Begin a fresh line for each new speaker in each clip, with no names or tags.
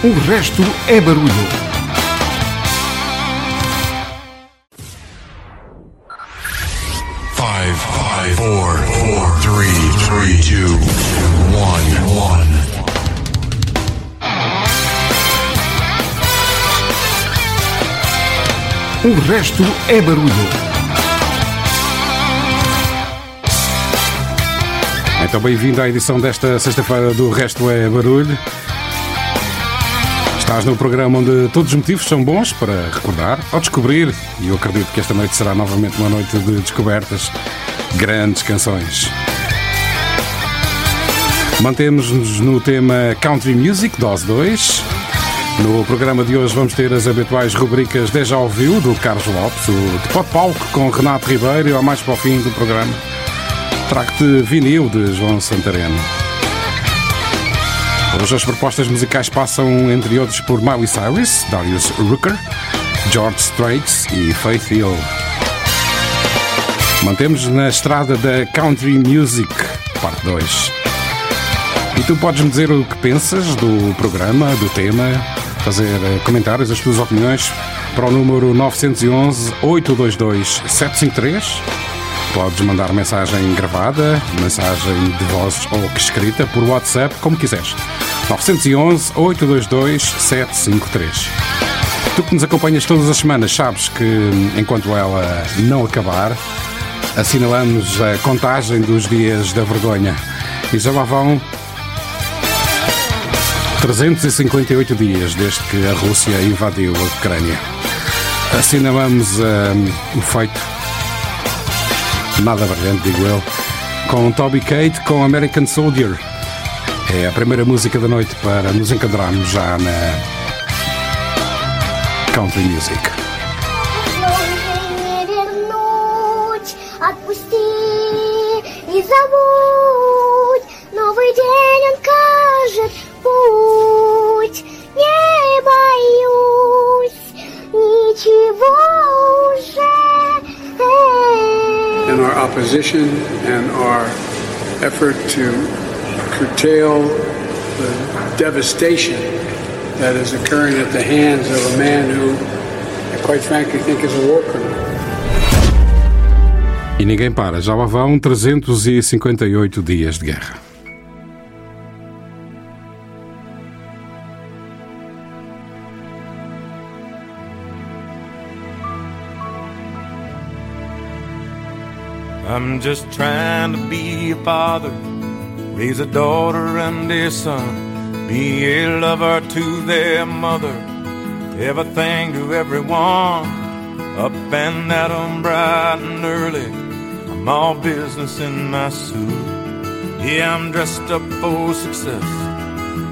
O resto é barulho.
Five, five, four, four, three, three, two, one, one.
O resto é barulho.
Então, bem-vindo à edição desta sexta-feira do Resto é Barulho. Estás no programa onde todos os motivos são bons para recordar ou descobrir, e eu acredito que esta noite será novamente uma noite de descobertas, grandes canções. Mantemos-nos no tema Country Music, dose 2. No programa de hoje vamos ter as habituais rubricas Deja Ouviu, do Carlos Lopes, o de Pop Palco com Renato Ribeiro e ao mais para o fim do programa Trago-te vinil de João Santareno. Hoje as propostas musicais passam, entre outros, por Miley Cyrus, Darius Rucker, George Strait e Faith Hill. Mantemos na estrada da Country Music, parte 2. E tu podes-me dizer o que pensas do programa, do tema, fazer eh, comentários, as tuas opiniões para o número 911 822 753 Podes mandar mensagem gravada, mensagem de voz ou escrita por WhatsApp, como quiseres. 911 822 753. Tu que nos acompanhas todas as semanas sabes que enquanto ela não acabar, assinalamos a contagem dos dias da vergonha. E já lá vão 358 dias desde que a Rússia invadiu a Ucrânia. Assinalamos um, o feito nada brilhante, digo eu, com Toby Kate com American Soldier. É a primeira música da noite para nos encadrarmos já na Country Music.
Effort to curtail the devastation that is occurring at the hands of a man who, I quite frankly, think is a war criminal.
E ninguém para, já lá vão 358 dias de guerra.
I'm just trying to be a father, raise a daughter and a son, be a lover to their mother, everything to everyone. Up and at 'em bright and early, I'm all business in my suit. Yeah, I'm dressed up for success,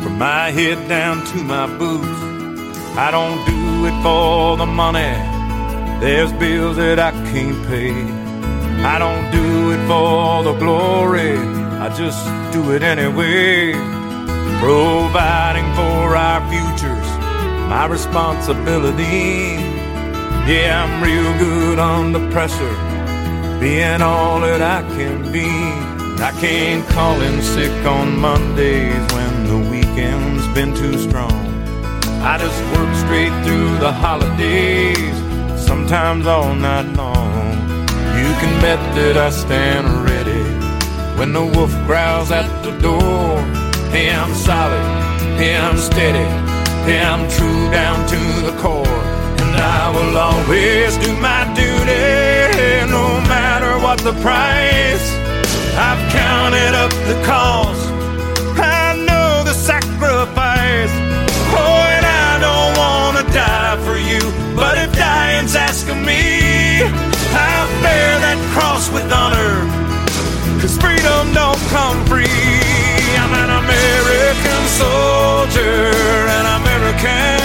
from my head down to my boots. I don't do it for the money, there's bills that I can't pay. I don't do it for the glory, I just do it anyway. Providing for our futures, my responsibility. Yeah, I'm real good under pressure, being all that I can be. I can't call in sick on Mondays when the weekend's been too strong. I just work straight through the holidays, sometimes all night long. Can bet that I stand ready when the wolf growls at the door. Hey, I'm solid, hey, I'm steady, hey, I'm true down to the core. And I will always do my duty, no matter what the price. I've counted up the cost, I know the sacrifice. Oh, and I don't wanna die for you, but if dying's asking me, I'll bear that with honor. Cause freedom don't come free. I'm an American soldier, an American.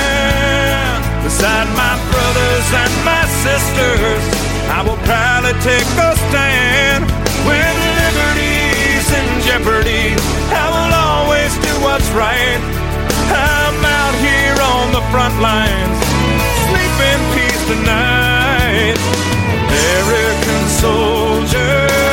Beside my brothers and my sisters, I will proudly take a stand. When liberty's in jeopardy, I will always do what's right. I'm out here on the front lines, sleep in peace tonight. American soldier.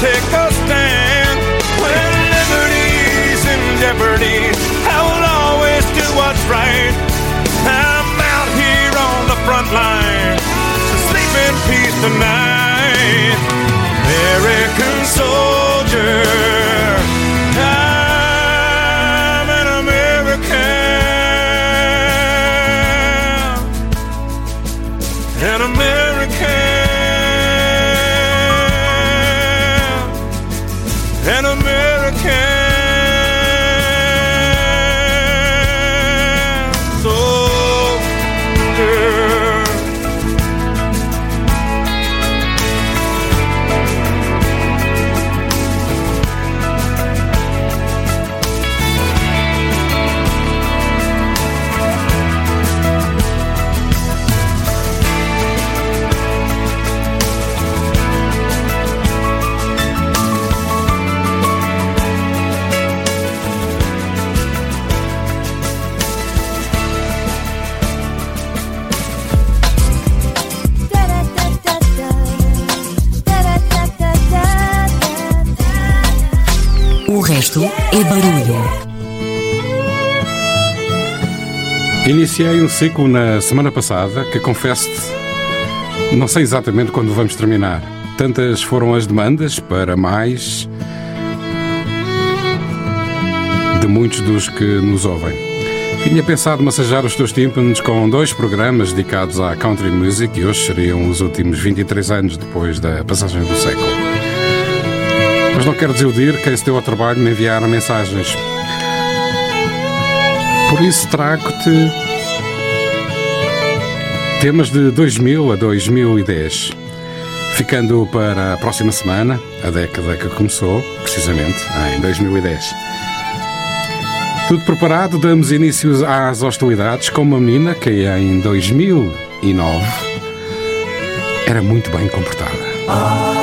Take a stand when liberty's in jeopardy. I will always do what's right. I'm out here on the front line, so sleep in peace tonight, American soldier.
Barulho.
Iniciei um ciclo na semana passada que confesso-te, não sei exatamente quando vamos terminar. Tantas foram as demandas para mais de muitos dos que nos ouvem. Tinha pensado massajar os teus tímpanos com dois programas dedicados à country music e hoje seriam os últimos 23 anos depois da passagem do século. Mas não quero desiludir quem se deu ao trabalho de me enviar mensagens. Por isso trago-te temas de 2000 a 2010, ficando para a próxima semana, a década que começou, precisamente, em 2010. Tudo preparado, damos início às hostilidades com uma menina que em 2009 era muito bem comportada.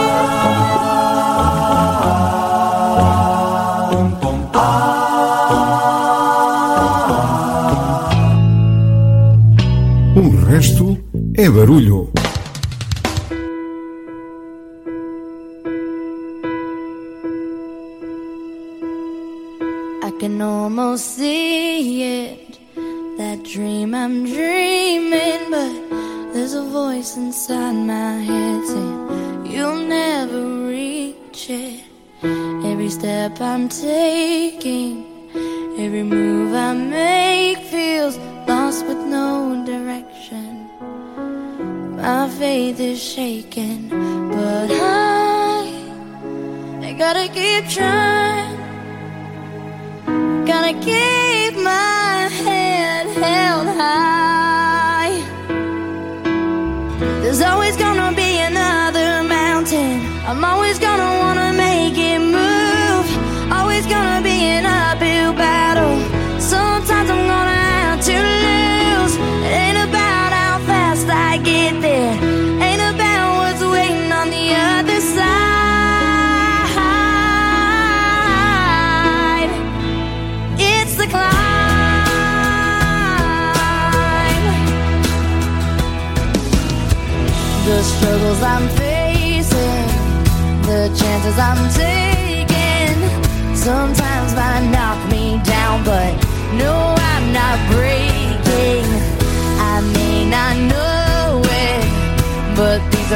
Resto é barulho.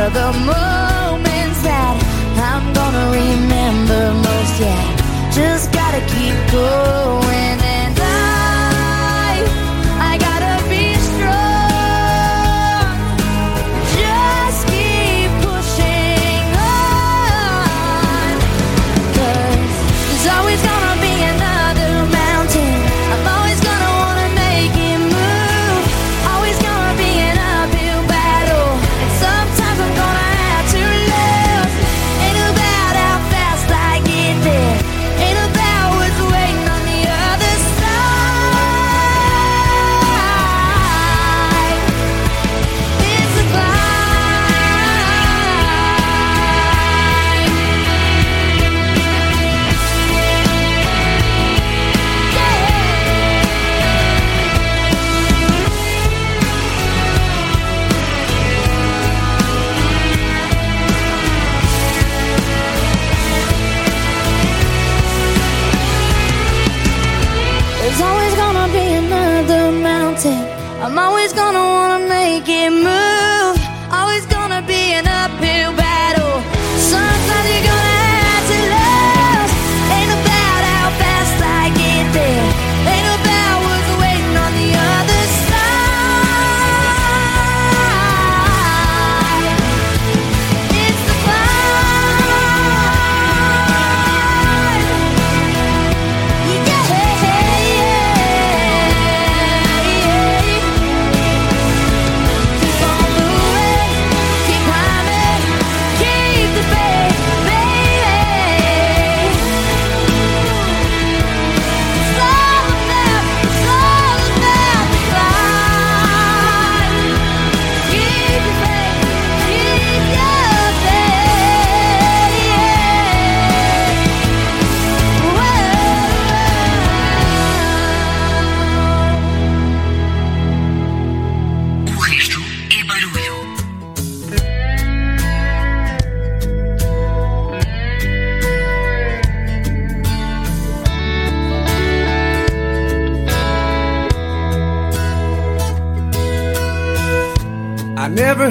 Are the moments that I'm gonna remember most. Yeah, just gotta keep going,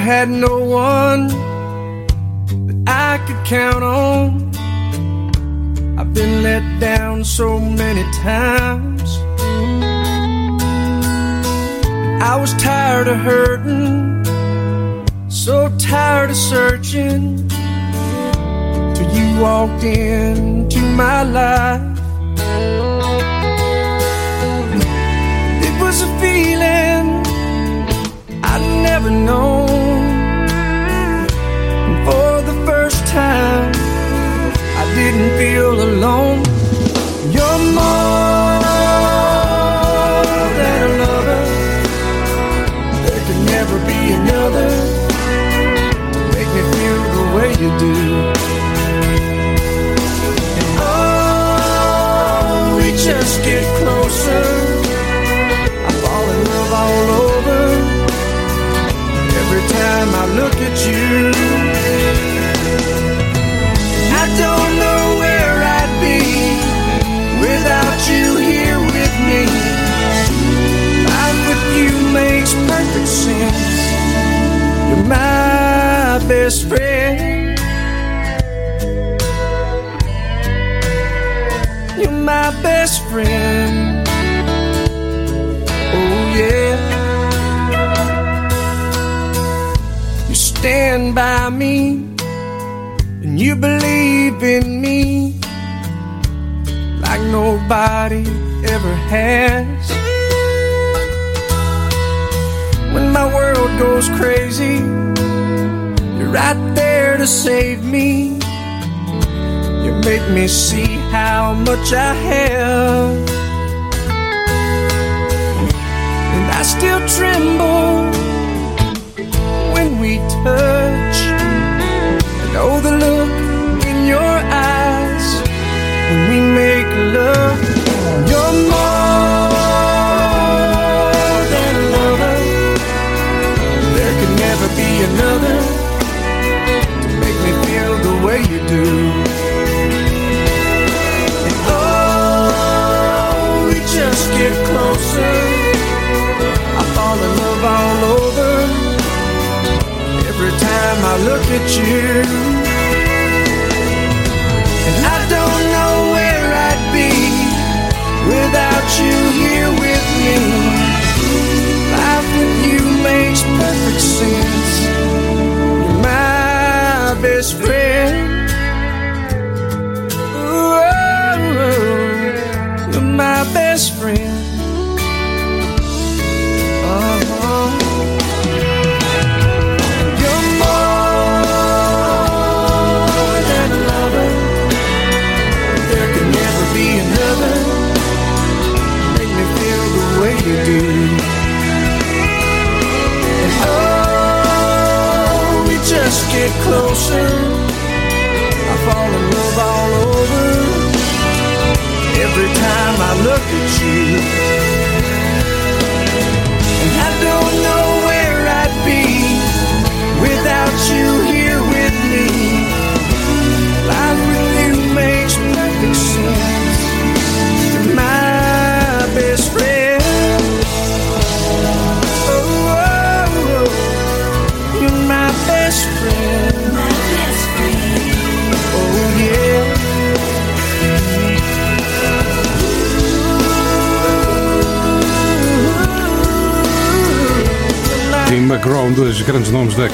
had no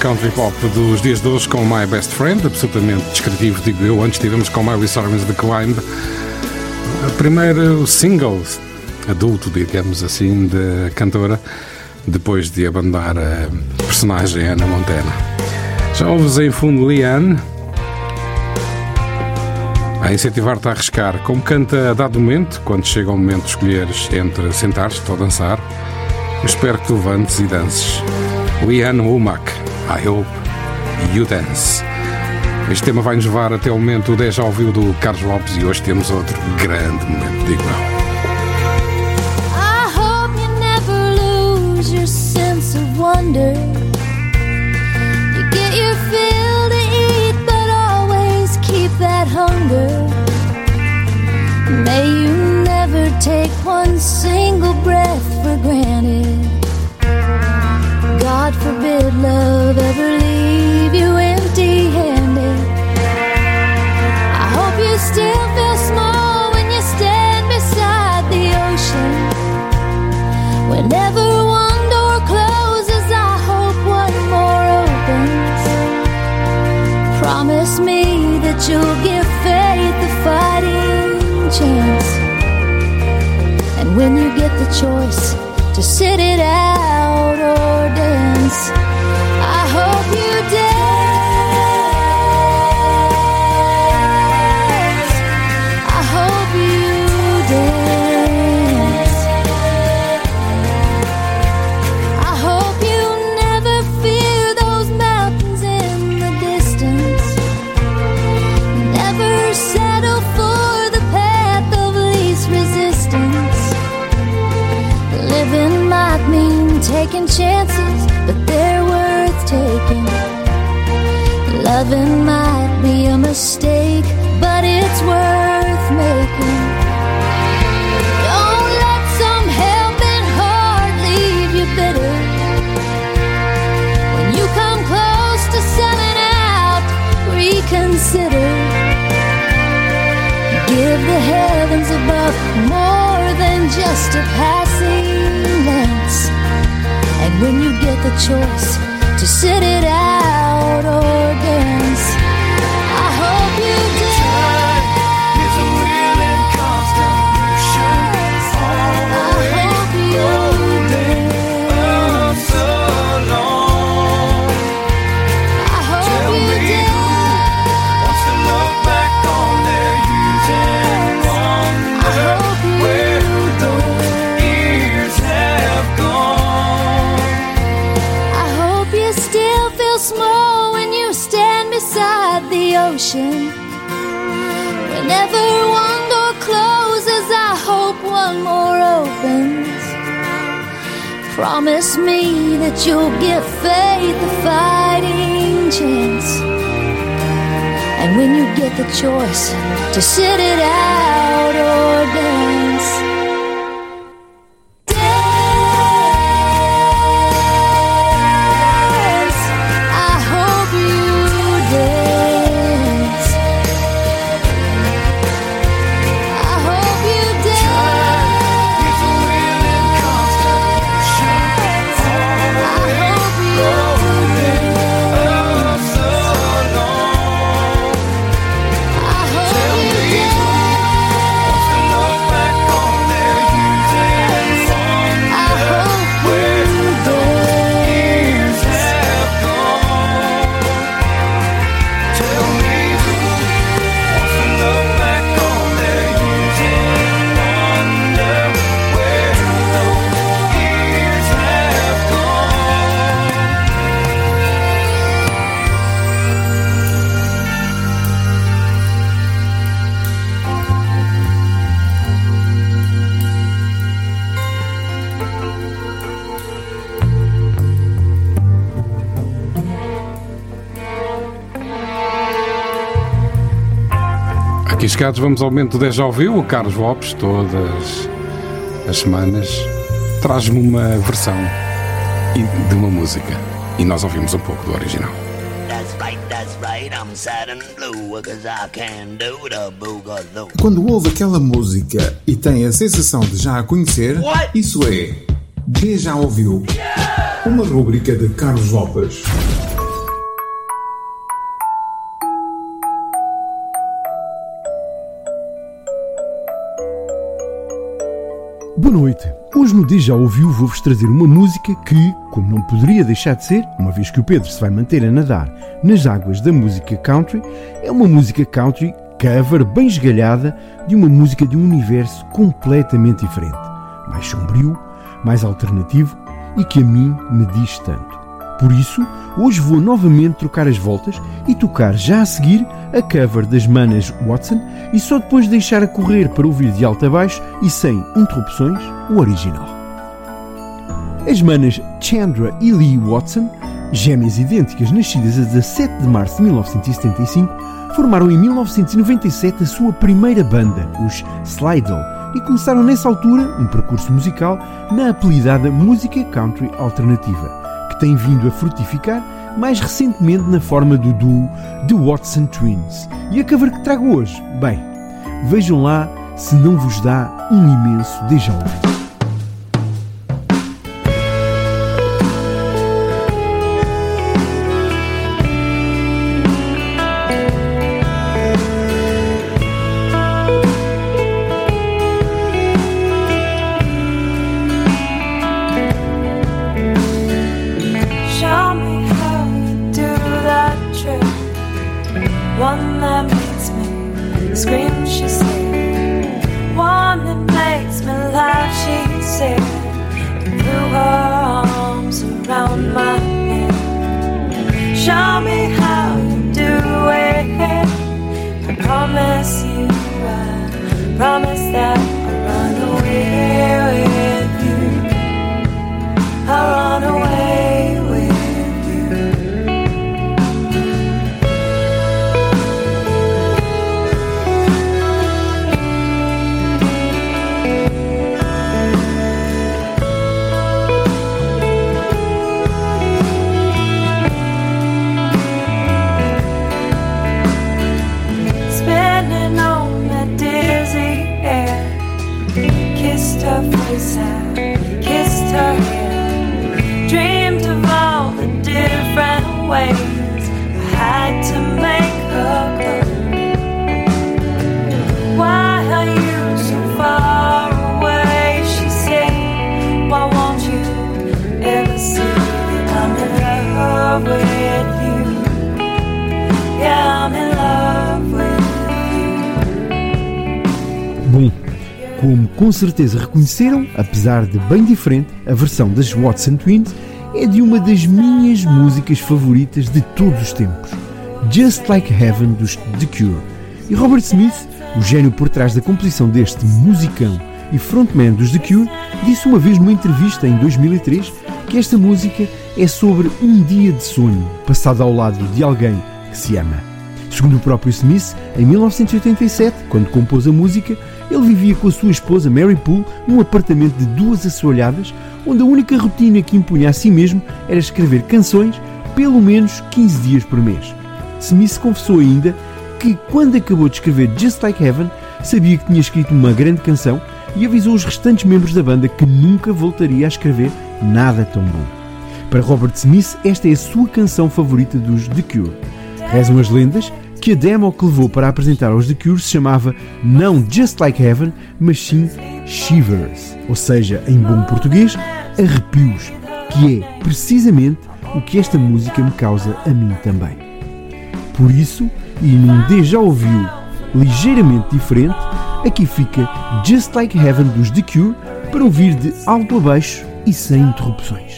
country pop dos dias de hoje, com My Best Friend, absolutamente descritivo, digo eu. Antes tivemos com Miley Cyrus The Climb, a primeiro single adulto, digamos assim, da cantora, depois de abandonar a personagem Anna Montana. Já ouves em fundo Leanne, a incentivar-te a arriscar, como canta a dado momento, quando chega o momento de escolheres entre sentar-te ou dançar. Espero que tu levantes e dances. Leanne Womack, I hope you dance. Este tema vai nos levar até o momento 10 ao vivo do Carlos Lopes e hoje temos outro grande momento, digo eu.
I hope you never lose your sense of wonder. You get your fill to eat, but always keep that hunger. May you never take one single breath for granted. God forbid love ever leave you empty handed. I hope you still feel small when you stand beside the ocean. Whenever one door closes, I hope one more opens. Promise me that you'll give faith a fighting chance. And when you get the choice to sit it out Loving might be a mistake, but it's worth making. Don't let some helping leave you bitter. When you come close to selling out, reconsider. Give the heavens above more than just a passing glance. And when you get the choice to sit it out or dance, Promise me that you'll give faith a fighting chance. And when you get the choice to sit it out or dance,
chegados, vamos ao momento 10 ao vivo. O Carlos Lopes, todas as semanas, traz-me uma versão de uma música. E nós ouvimos um pouco do original.
That's right, that's right, I'm sad and blue, cause I can do the boogaloo.
Quando ouve aquela música e tem a sensação de já a conhecer, isso é. D já ouviu. Uma rubrica de Carlos Lopes.
Hoje no Dia Já Ouviu vou-vos trazer uma música que, como não poderia deixar de ser, uma vez que o Pedro se vai manter a nadar nas águas da música country, é uma música country cover bem esgalhada de uma música de um universo completamente diferente. Mais sombrio, mais alternativo e que a mim me diz tanto. Por isso, hoje vou novamente trocar as voltas e tocar já a seguir a cover das manas Watson e só depois deixar a correr para ouvir de alto a baixo e sem interrupções o original. As manas Chandra e Lee Watson, gêmeas idênticas nascidas a 17 de março de 1975, formaram em 1997 a sua primeira banda, os Slidell, e começaram nessa altura um percurso musical na apelidada música country alternativa, tem vindo a frutificar mais recentemente na forma do duo The Watson Twins. E a cover que trago hoje? Bem, vejam lá se não vos dá um imenso déjà vu. Reconheceram, apesar de bem diferente, a versão das Watson Twins é de uma das minhas músicas favoritas de todos os tempos, Just Like Heaven dos The Cure. E Robert Smith, o gênio por trás da composição deste musicão e frontman dos The Cure, disse uma vez numa entrevista em 2003 que esta música é sobre um dia de sonho passado ao lado de alguém que se ama. Segundo o próprio Smith, em 1987, quando compôs a música, ele vivia com a sua esposa Mary Poole num apartamento de duas assoalhadas, onde a única rotina que impunha a si mesmo era escrever canções pelo menos 15 dias por mês. Smith confessou ainda que, quando acabou de escrever Just Like Heaven, sabia que tinha escrito uma grande canção e avisou os restantes membros da banda que nunca voltaria a escrever nada tão bom. Para Robert Smith, esta é a sua canção favorita dos The Cure. Rezam as lendas que a demo que levou para apresentar aos The Cure se chamava não Just Like Heaven, mas sim Shivers, ou seja, em bom português, arrepios, que é precisamente o que esta música me causa a mim também. Por isso, e num D já ouviu ligeiramente diferente, aqui fica Just Like Heaven dos The Cure para ouvir de alto a baixo e sem interrupções.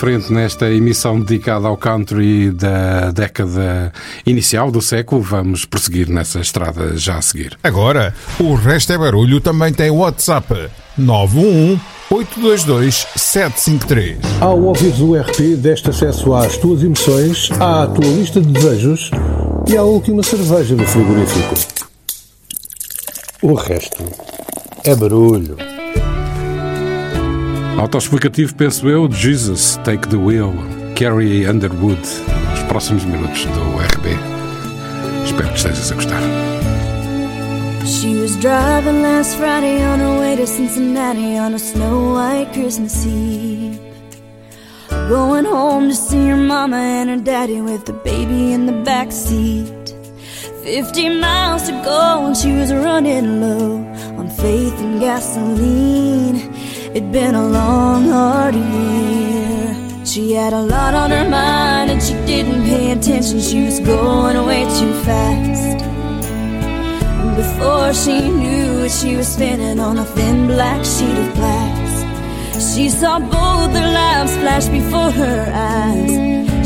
Diferente nesta emissão dedicada ao country da década inicial do século. Vamos prosseguir nessa estrada já a seguir.
Agora, o Resto é Barulho também tem WhatsApp 911 822 753.
Ao ouvires o RP, deste acesso às tuas emoções, à tua lista de desejos e à última cerveja do frigorífico. O resto é barulho.
Autoexplicativo, penso eu, Jesus, Take the Wheel, Carrie Underwood, nos próximos minutos do RB. Espero que estejas a gostar.
She was driving last Friday on her way to Cincinnati on a snow white Christmas Eve. Going home to see her mama and her daddy with the baby in the back seat. Fifty miles to go and she was running low on faith and gasoline. It'd been a long, hard year. She had a lot on her mind and she didn't pay attention. She was going way too fast. Before she knew it, she was spinning on a thin black sheet of glass. She saw both their lives flash before her eyes.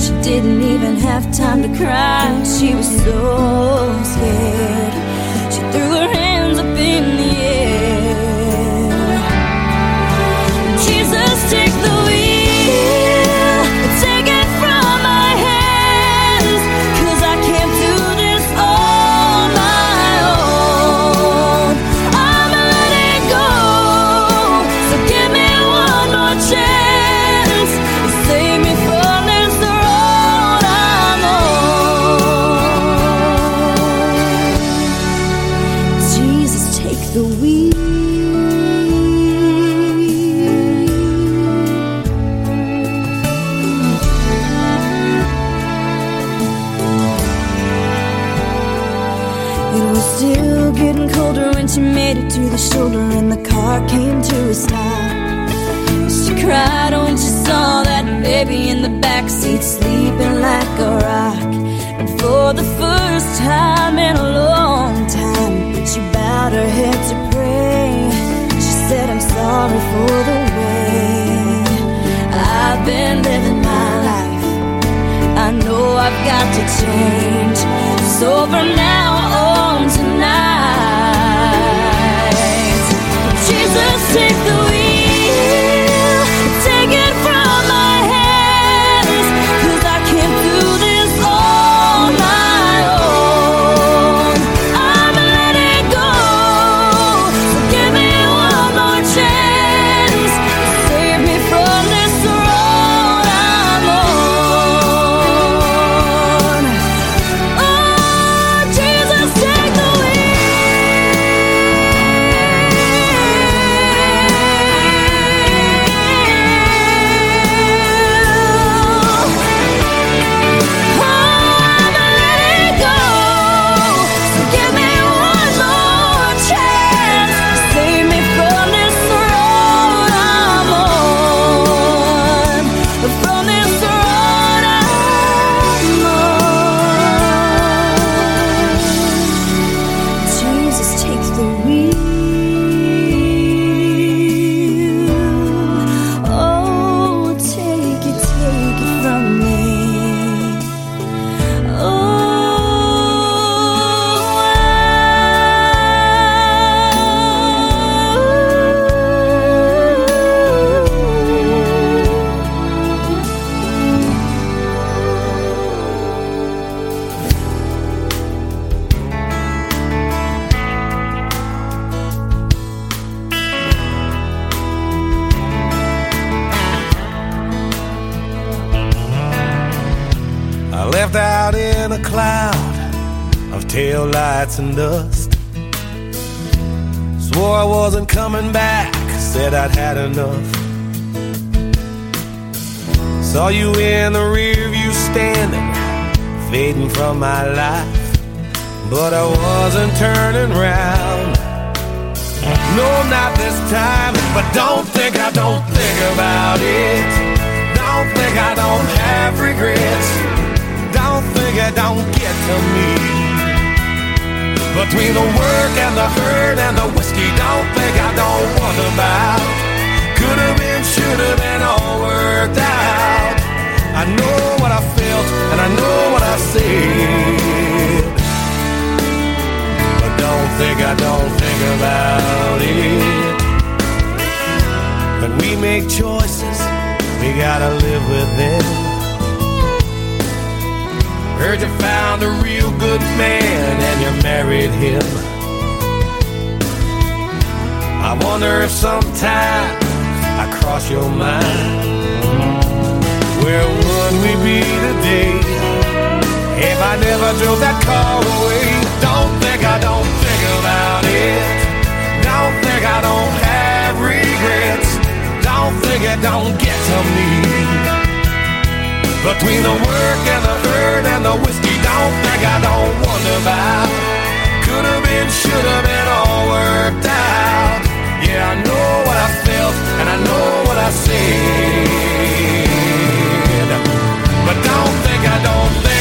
She didn't even have time to cry. She was so scared. She threw her to the shoulder and the car came to a stop. She cried when she saw that baby in the back seat sleeping like a rock. And for the first time in a long time, she bowed her head to pray. She said, I'm sorry for the way I've been living my life. I know I've got to change. So from now on tonight, take the wheel, I
out in a cloud of tail lights and dust. Swore I wasn't coming back, said I'd had enough. Saw you in the rear view standing, fading from my life. But I wasn't turning round. No, not this time. But don't think I don't think about it. Don't think I don't have regrets. I don't get to me. Between the work and the hurt and the whiskey, don't think I don't wonder about. Could have been, should have been all worked out. I know what I felt and I know what I said. But don't think I don't think about it. When we make choices, we gotta live with them. Heard you found a real good man and you married him. I wonder if sometimes I cross your mind. Where would we be today if I never drove that car away? Don't think I don't think about it. Don't think I don't have regrets. Don't think it don't get to me. Between the work and the hurt and the whiskey, don't think I don't wonder about. Could have been, should have been all worked out. Yeah, I know what I felt and I know what I said. But don't think I don't think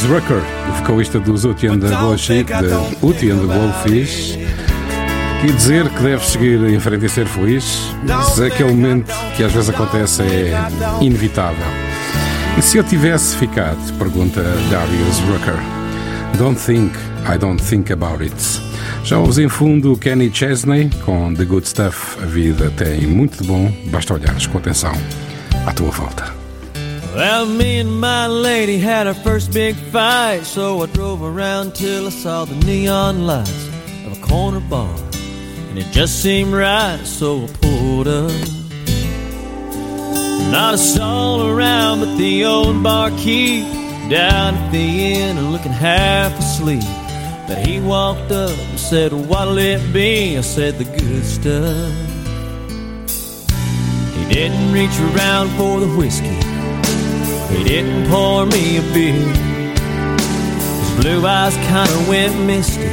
Darius Rucker, o vocalista dos Uti and the Blowfish, de Uti and the Blowfish, e dizer que deve seguir em frente e ser feliz, se aquele momento que às vezes acontece é inevitável. E se eu tivesse ficado? Pergunta Darius Rucker. Don't think, I don't think about it. Já ouves em fundo Kenny Chesney com The Good Stuff. A vida tem muito de bom, basta olhares com atenção à tua volta.
Well, me and my lady had our first big fight, so I drove around till I saw the neon lights of a corner bar, and it just seemed right, so I pulled up. Not a soul around but the old barkeep down at the inn, looking half asleep. But he walked up and said, What'll it be? I said, The good stuff. He didn't reach around for the whiskey. He didn't pour me a beer. His blue eyes kinda went misty.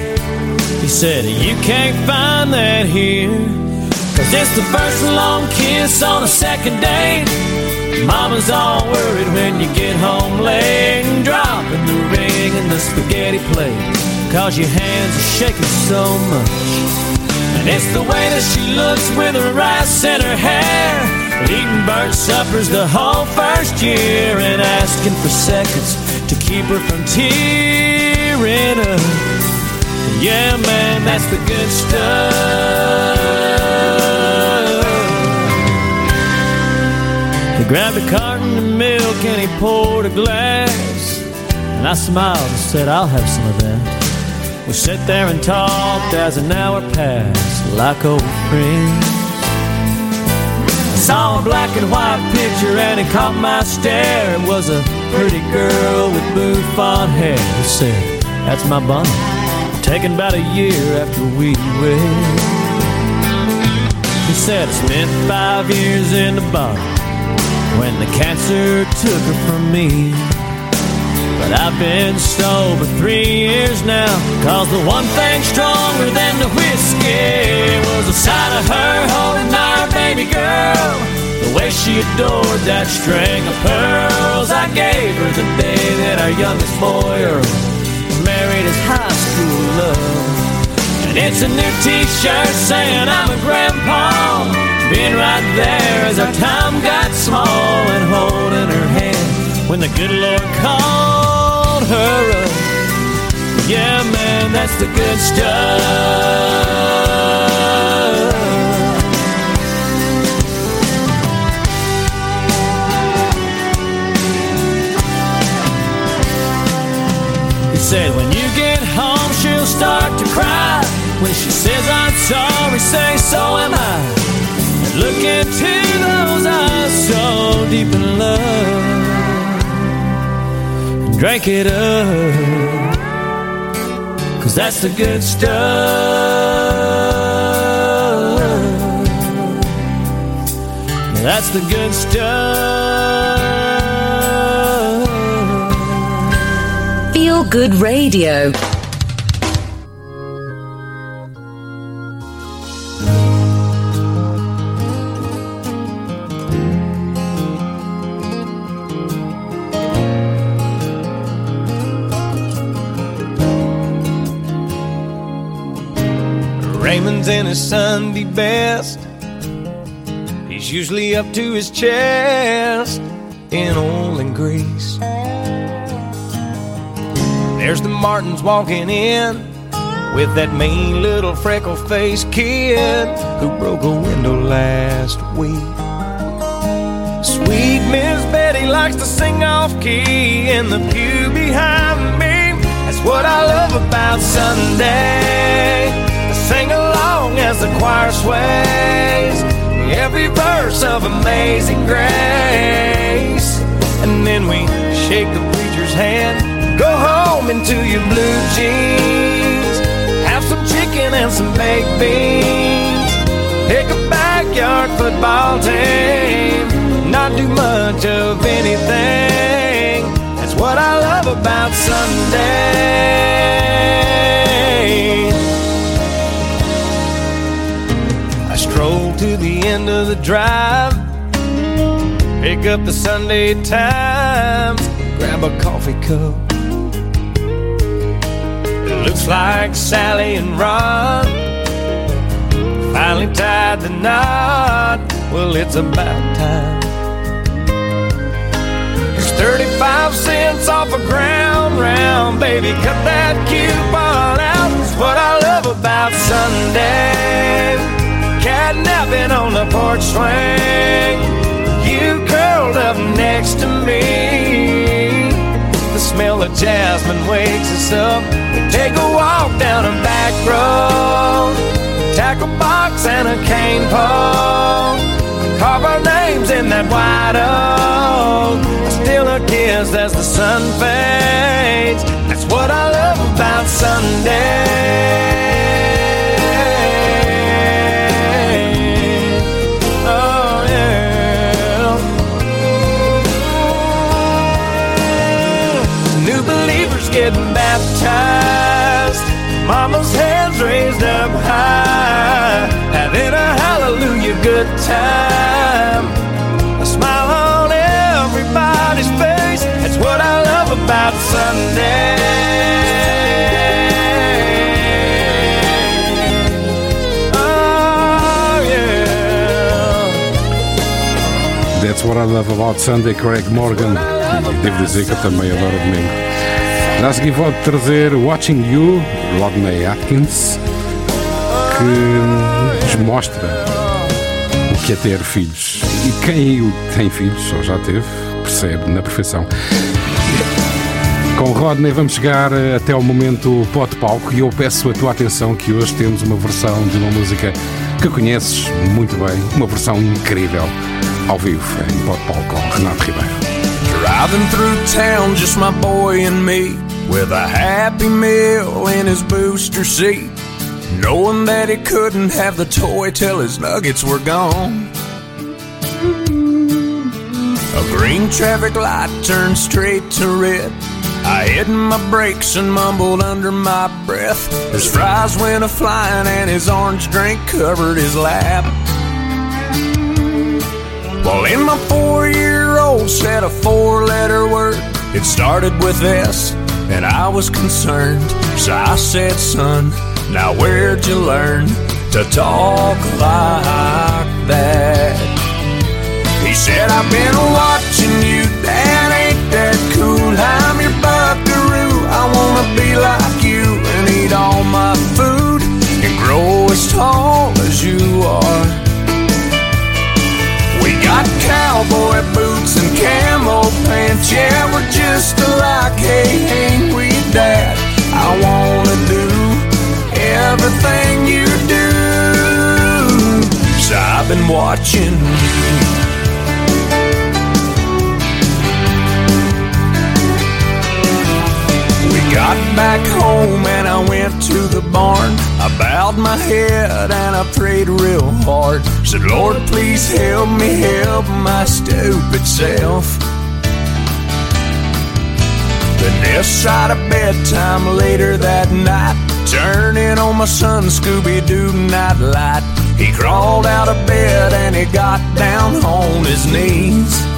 He said, You can't find that here. Cause it's the first long kiss on a second date. Mama's all worried when you get home late and dropping the ring in the spaghetti plate. Cause your hands are shaking so much. And it's the way that she looks with her rice in her hair. Eating burnt suppers the whole first year and asking for seconds to keep her from tearing up. Yeah, man, that's the good stuff. He grabbed a carton of milk and he poured a glass. And I smiled and said, I'll have some of that. We sat there and talked as an hour passed like old friends. I saw a black and white picture and it caught my stare. It was a pretty girl with bouffant hair. He said, That's my Bonnie. Taken about a year after we wed. He said, I spent five years in the bottle when the cancer took her from me. I've been sober three years now. Cause the one thing stronger than the whiskey was the sight of her holding our baby girl. The way she adored that string of pearls I gave her the day that our youngest boy Earl married his high school love. And it's a new t-shirt saying I'm a grandpa. Being right there as our time got small and holding her hand when the good Lord called her up. Yeah, man, that's the good stuff. He said, when you get home, she'll start to cry. When she says, I'm sorry, say, so am I. And look into those eyes so deep in love. And drink it up. Cause that's the good stuff. That's the good stuff.
Feel Good Radio.
His Sunday best. He's usually up to his chest in oil and grease. There's the Martins walking in with that mean little freckle faced kid who broke a window last week. Sweet Miss Betty likes to sing off key in the pew behind me. That's what I love about Sunday. Sing along as the choir sways every verse of Amazing Grace. And then we shake the preacher's hand, go home into your blue jeans, have some chicken and some baked beans, pick a backyard football team, not do much of anything. That's what I love about Sunday. To the end of the drive, pick up the Sunday Times, grab a coffee cup. It looks like Sally and Ron finally tied the knot. Well, it's about time. There's 35 cents off a ground round, baby. Cut that coupon out. It's what I love about Sunday. Catnapping on the porch swing. You curled up next to me. The smell of jasmine wakes us up. We take a walk down a back road. Tackle box and a cane pole. Carve our names in that white oak. Still a kiss as the sun fades. That's what I love about Sunday. Getting baptized. Mama's hands raised up high. Having a hallelujah good time. A smile on everybody's face. That's what I love about Sunday. Oh, yeah.
That's what I love about Sunday, Craig Morgan. E que eu também adoro domingo. A seguir vou trazer Watching You, Rodney Atkins, que nos mostra o que é ter filhos. E quem tem filhos, ou já teve, percebe na perfeição. Com Rodney vamos chegar até ao momento pote palco e eu peço a tua atenção que hoje temos uma versão de uma música que conheces muito bem, uma versão incrível, ao vivo, em pote palco com Renato Ribeiro.
Driving through town, just my boy and me, with a happy meal in his booster seat, knowing that he couldn't have the toy till his nuggets were gone. A green traffic light turned straight to red. I hit my brakes and mumbled under my breath. His fries went a flying and his orange drink covered his lap. Well, in my four year old said a four letter word. It started with S, and I was concerned. So I said, son, now where'd you learn to talk like that? He said, I've been watching you, That ain't that cool? I'm your buckaroo. I wanna be like you and eat all my food and grow as tall as you are. Got cowboy boots and camo pants, yeah, we're just alike. Hey, ain't we, Dad? I wanna do everything you do. So I've been watching you. Got back home and I went to the barn. I bowed my head and I prayed real hard. Said, Lord, please help me help my stupid self. Then this side of bedtime later that night, turning on my son Scooby Doo night light. He crawled out of bed and he got down on his knees.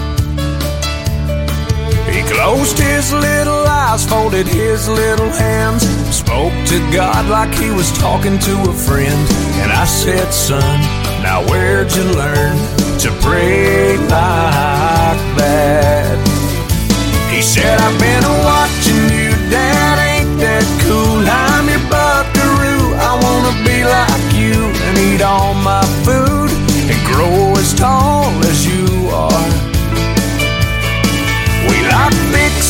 Closed his little eyes, folded his little hands, spoke to God like he was talking to a friend. And I said, Son, now where'd you learn to pray like that? He said, I've been watching you, Dad, ain't that cool? I'm your buckaroo, I wanna be like you and eat all my food and grow as tall as you are.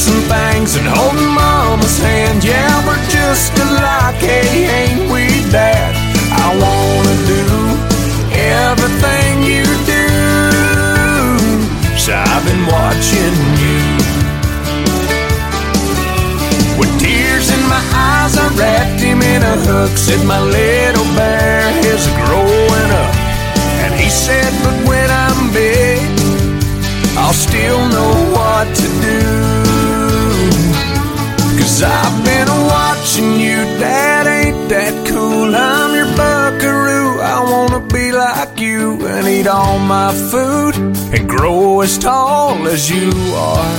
Fixing things and holding mama's hand. Yeah, we're just alike. Hey, ain't we, Dad? I wanna do everything you do. So I've been watching you. With tears in my eyes, I wrapped him in a hook. Said my little bear is growing up. And he said, but when I'm big, I'll still know what to do. Cause I've been watching you, Dad, ain't that cool? I'm your buckaroo. I wanna be like you and eat all my food and grow as tall as you are.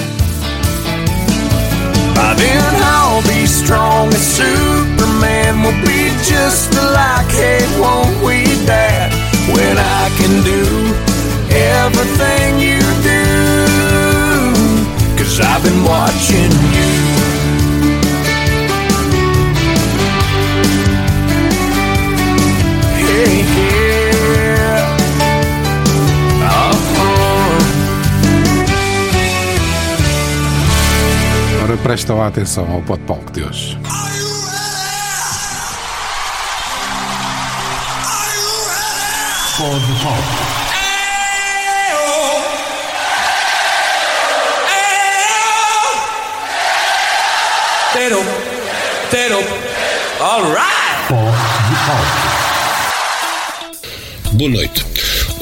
By then I'll be strong as Superman. We'll be just alike. Hey, won't we, Dad? When I can do everything you do. Cause I've been watching you.
prestam atenção ao pó de hoje.
Podpalco.
Tero, tero,
all right.
Boa noite.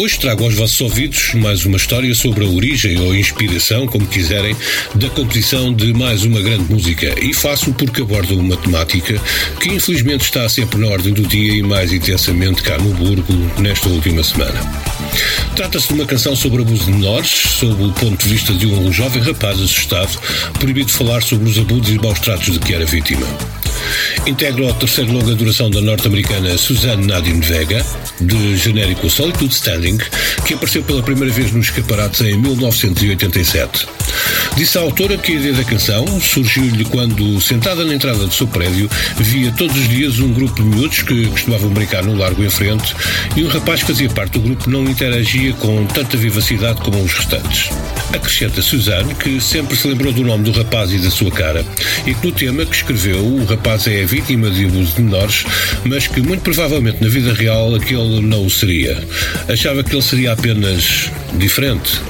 Hoje trago aos vossos ouvidos mais uma história sobre a origem ou inspiração, como quiserem, da composição de mais uma grande música. E faço porque abordo uma temática que infelizmente está sempre na ordem do dia e mais intensamente cá no Burgo nesta última semana. Trata-se de uma canção sobre abuso de menores, sob o ponto de vista de um jovem rapaz assustado, proibido falar sobre os abusos e maus tratos de que era vítima. Integra a terceira longa duração da norte-americana Suzanne Nadine Vega, de genérico Solitude Standing, que apareceu pela primeira vez nos escaparates em 1987. Disse a autora que a ideia da canção surgiu-lhe quando, sentada na entrada do seu prédio, via todos os dias um grupo de miúdos que costumavam brincar no largo em frente e um rapaz que fazia parte do grupo não interagia com tanta vivacidade como os restantes. Acrescenta Suzanne que sempre se lembrou do nome do rapaz e da sua cara e que no tema que escreveu o rapaz é vítima de abuso de menores, mas que muito provavelmente na vida real aquele não o seria. Achava que ele seria apenas diferente.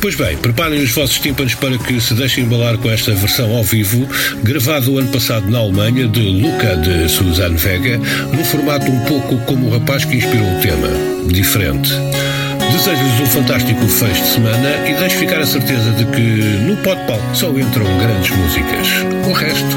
Pois bem, preparem os vossos tímpanos para que se deixem embalar com esta versão ao vivo, gravado o ano passado na Alemanha, de Luca de Suzanne Vega, num formato um pouco como o rapaz que inspirou o tema, diferente. Desejo-vos um fantástico fecho de semana e deixo ficar a certeza de que no Pod Palco só entram grandes músicas. O resto,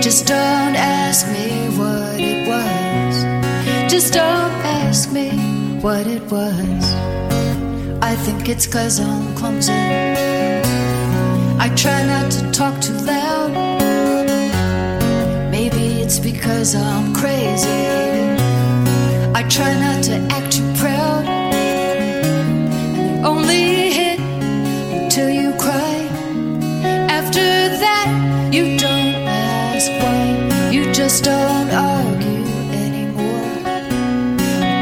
Just
don't ask me what it was. Just don't ask me what it was. I think it's cause I'm clumsy. I try not to talk too loud. Maybe it's because I'm crazy. I try not to act too proud. And only hit until you cry. After that, you just don't argue anymore.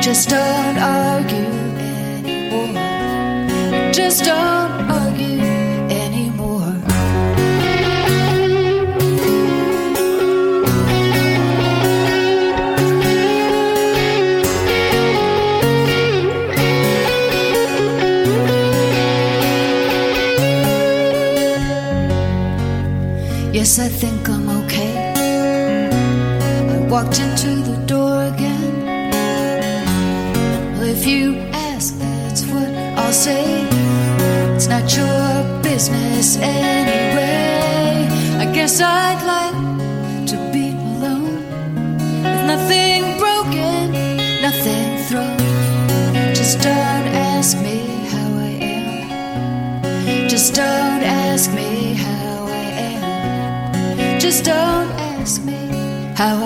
Just don't argue anymore. Just don't argue anymore. Yes, I think walked into the door again. Well, if you ask, that's what I'll say. It's not your business anyway. I guess I'd like to be alone with nothing broken, nothing thrown. Just don't ask me how I am. Just don't ask me how I am. Just don't ask me how I.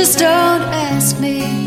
Just don't ask me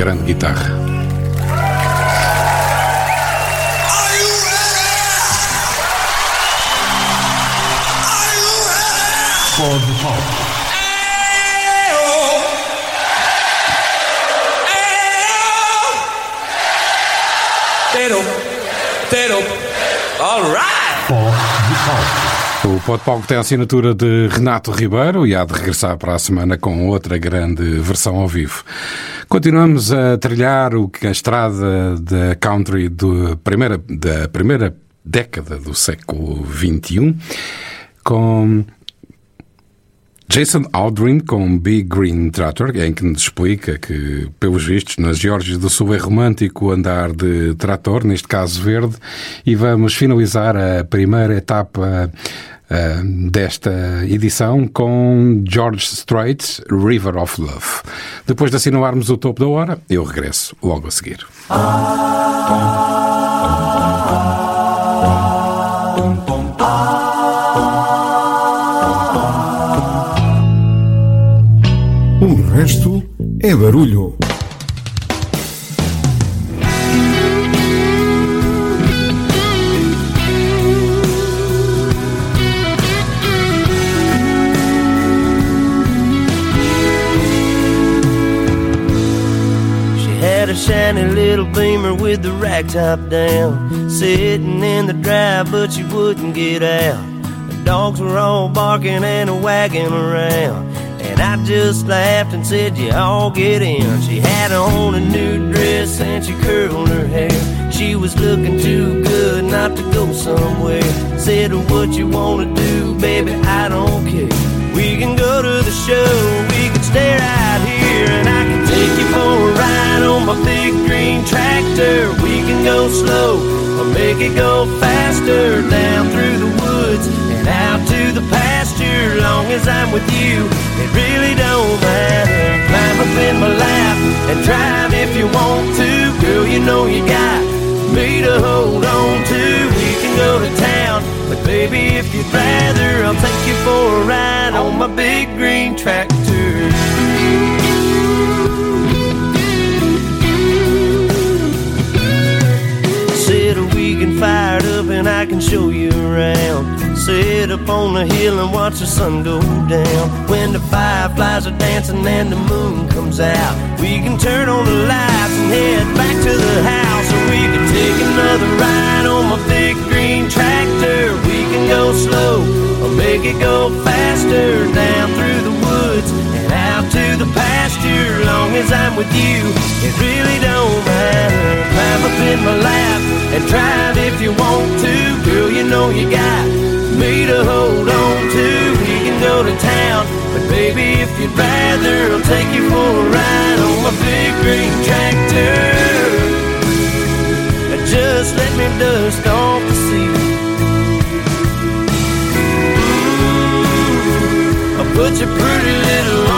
grande guitarra.
The Pop.
Tero, Tero,
the Pop.
O Pod Palco tem a assinatura de Renato Ribeiro e há de regressar para a semana com outra grande versão ao vivo. Continuamos a trilhar o a estrada da country do primeira, da primeira década do século XXI com Jason Aldrin com Big Green Tractor, em que nos explica que, pelos vistos, nas Geórgias do Sul é romântico andar de trator, neste caso verde, e vamos finalizar a primeira etapa ah, desta edição com George Strait, River of Love. Depois de assinalarmos o topo da hora, eu regresso logo a seguir.
O resto é barulho.
Shiny little beamer with the rack top down. Sitting in the drive, but she wouldn't get out. The dogs were all barking and wagging around. And I just laughed and said, You all get in. She had on a new dress and she curled her hair. She was looking too good not to go somewhere. Said, What you wanna do, baby? I don't care. We can go to the show, stay right here, and I can take you for a ride on my big green tractor. We can go slow or make it go faster down through the woods and out to the pasture. Long as I'm with you, it really don't matter. Climb up in my lap and drive if you want to. Girl, you know you got me to hold on to. We can go to town, baby, if you'd rather, I'll take you for a ride on my big green tractor. Set a weekend fired up and I can show you around. Sit up on the hill and watch the sun go down. When the fireflies are dancing and the moon comes out, we can turn on the lights and head back to the house. Or we can take another ride on my big tractor. We can go slow or make it go faster down through the woods and out to the pasture. Long as I'm with you, it really don't matter. Climb up in my lap and drive if you want to. Girl, you know you got me to hold on to. We can go to town, but baby, if you'd rather, I'll take you for a ride on my big green tractor. Just let me dust off put your pretty
little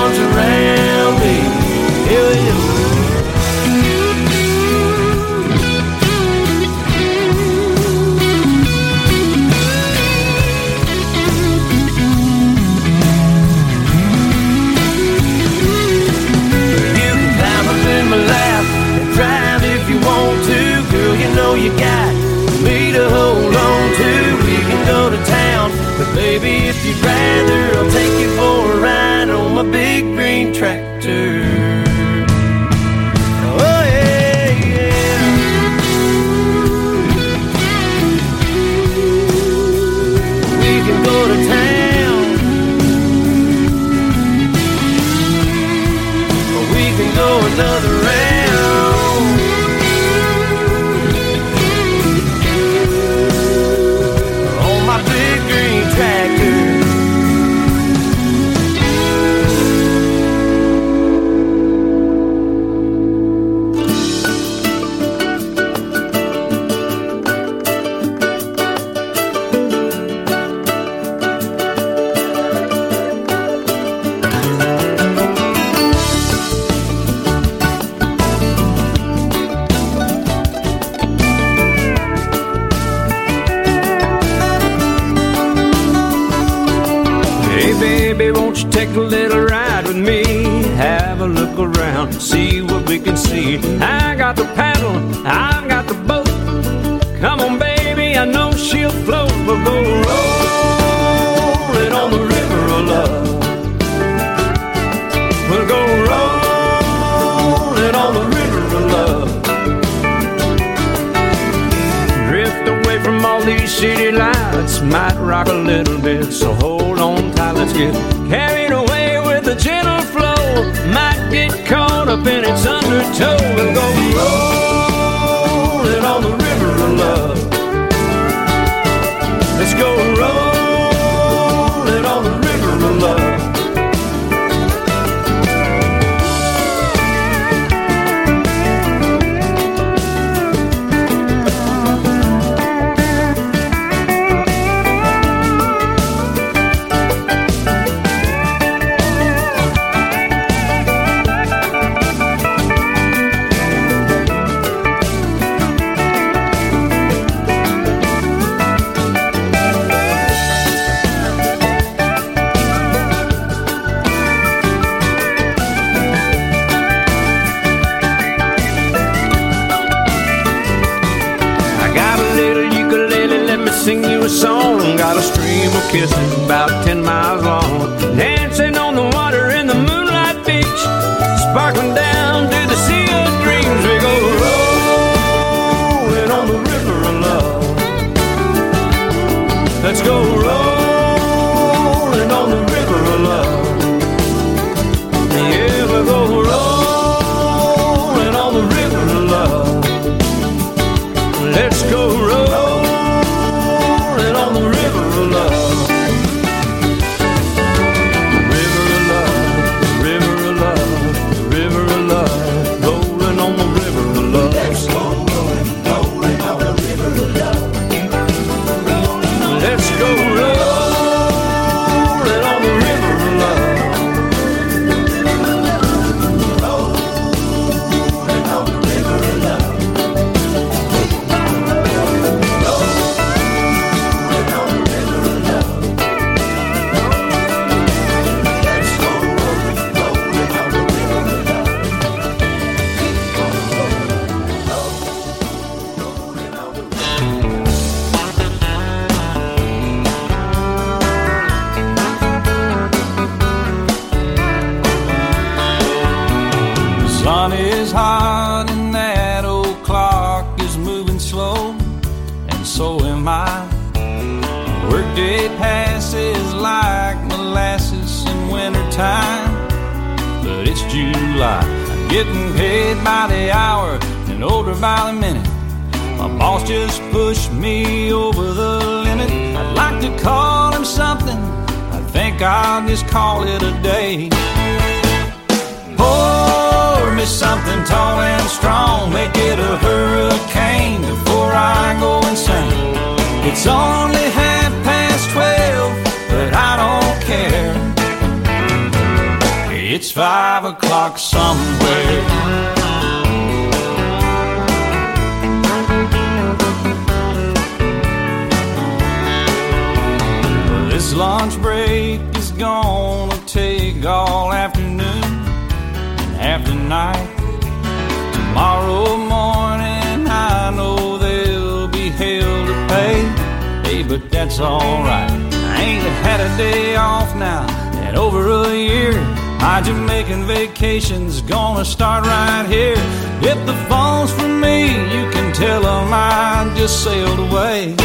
Vacation's gonna start right here. If the phone's for me, you can tell 'em I just sailed away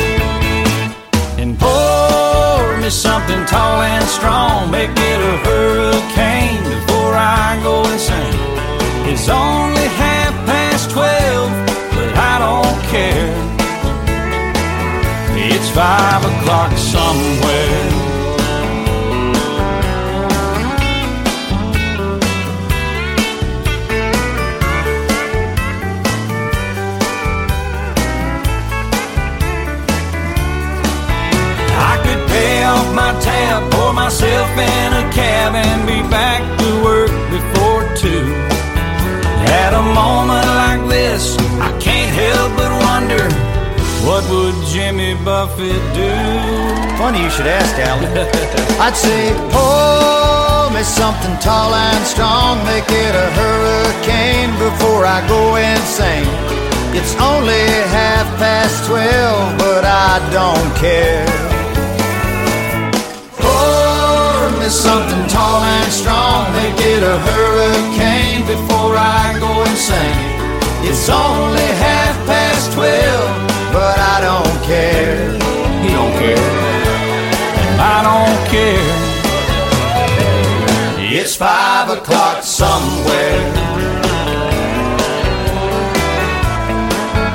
and pour me something tall and strong. Make it a hurricane before I go insane. It's only half past twelve, but I don't care. It's five o'clock somewhere. In a cab, and be back to work before two. At a moment like this, I can't help but wonder what would Jimmy Buffett do?
Funny you should ask, Alan. I'd say, pour me something tall and strong, make it a hurricane before I go insane. It's only half past twelve, but I don't care. Me something tall and strong, make it a hurricane before I go insane. It's only half past twelve, but I don't care.
He don't care. I don't care.
It's five o'clock somewhere.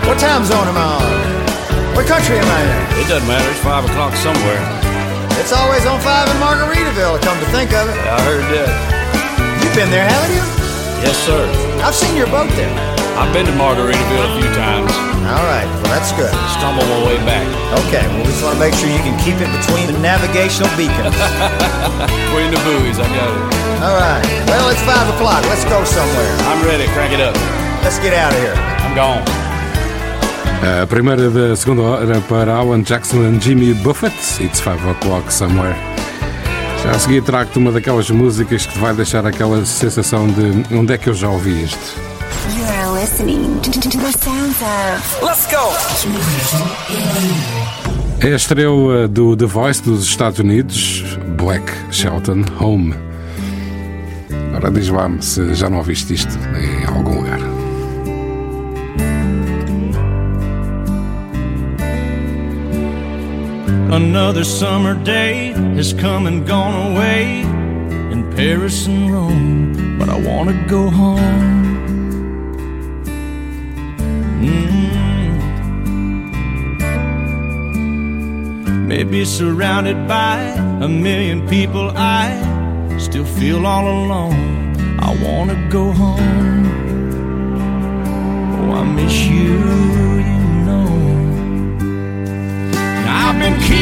What time zone am I on? What country am I in?
It doesn't matter. It's five o'clock somewhere.
It's always on five in Margaritaville, come to think of it.
I heard that.
You've been there, haven't you?
Yes, sir.
I've seen your boat there.
I've been to Margaritaville a few times.
All right, well, that's good.
Stumble my way back.
Okay, well, we just want to make sure you can keep it between the navigational beacons.
Between the buoys, I got it.
All right, well, it's five o'clock. Let's go somewhere.
I'm ready. Crank it up.
Let's get out of here.
I'm gone.
A primeira da segunda hora para Alan Jackson e Jimmy Buffett. It's 5 o'clock somewhere. Já a seguir trago-te uma daquelas músicas que te vai deixar aquela sensação de onde é que eu já ouvi isto.
You are listening to, to, to the sounds of.
Let's go!
É a estrela do The Voice dos Estados Unidos, Black Shelton Home. Agora diz lá-me se já não ouviste isto em algum lugar.
Another summer day has come and gone away in Paris and Rome, but I want to go home. Mm. Maybe surrounded by a million people, I still feel all alone. I want to go home. Oh, I miss you, you know. I've been keeping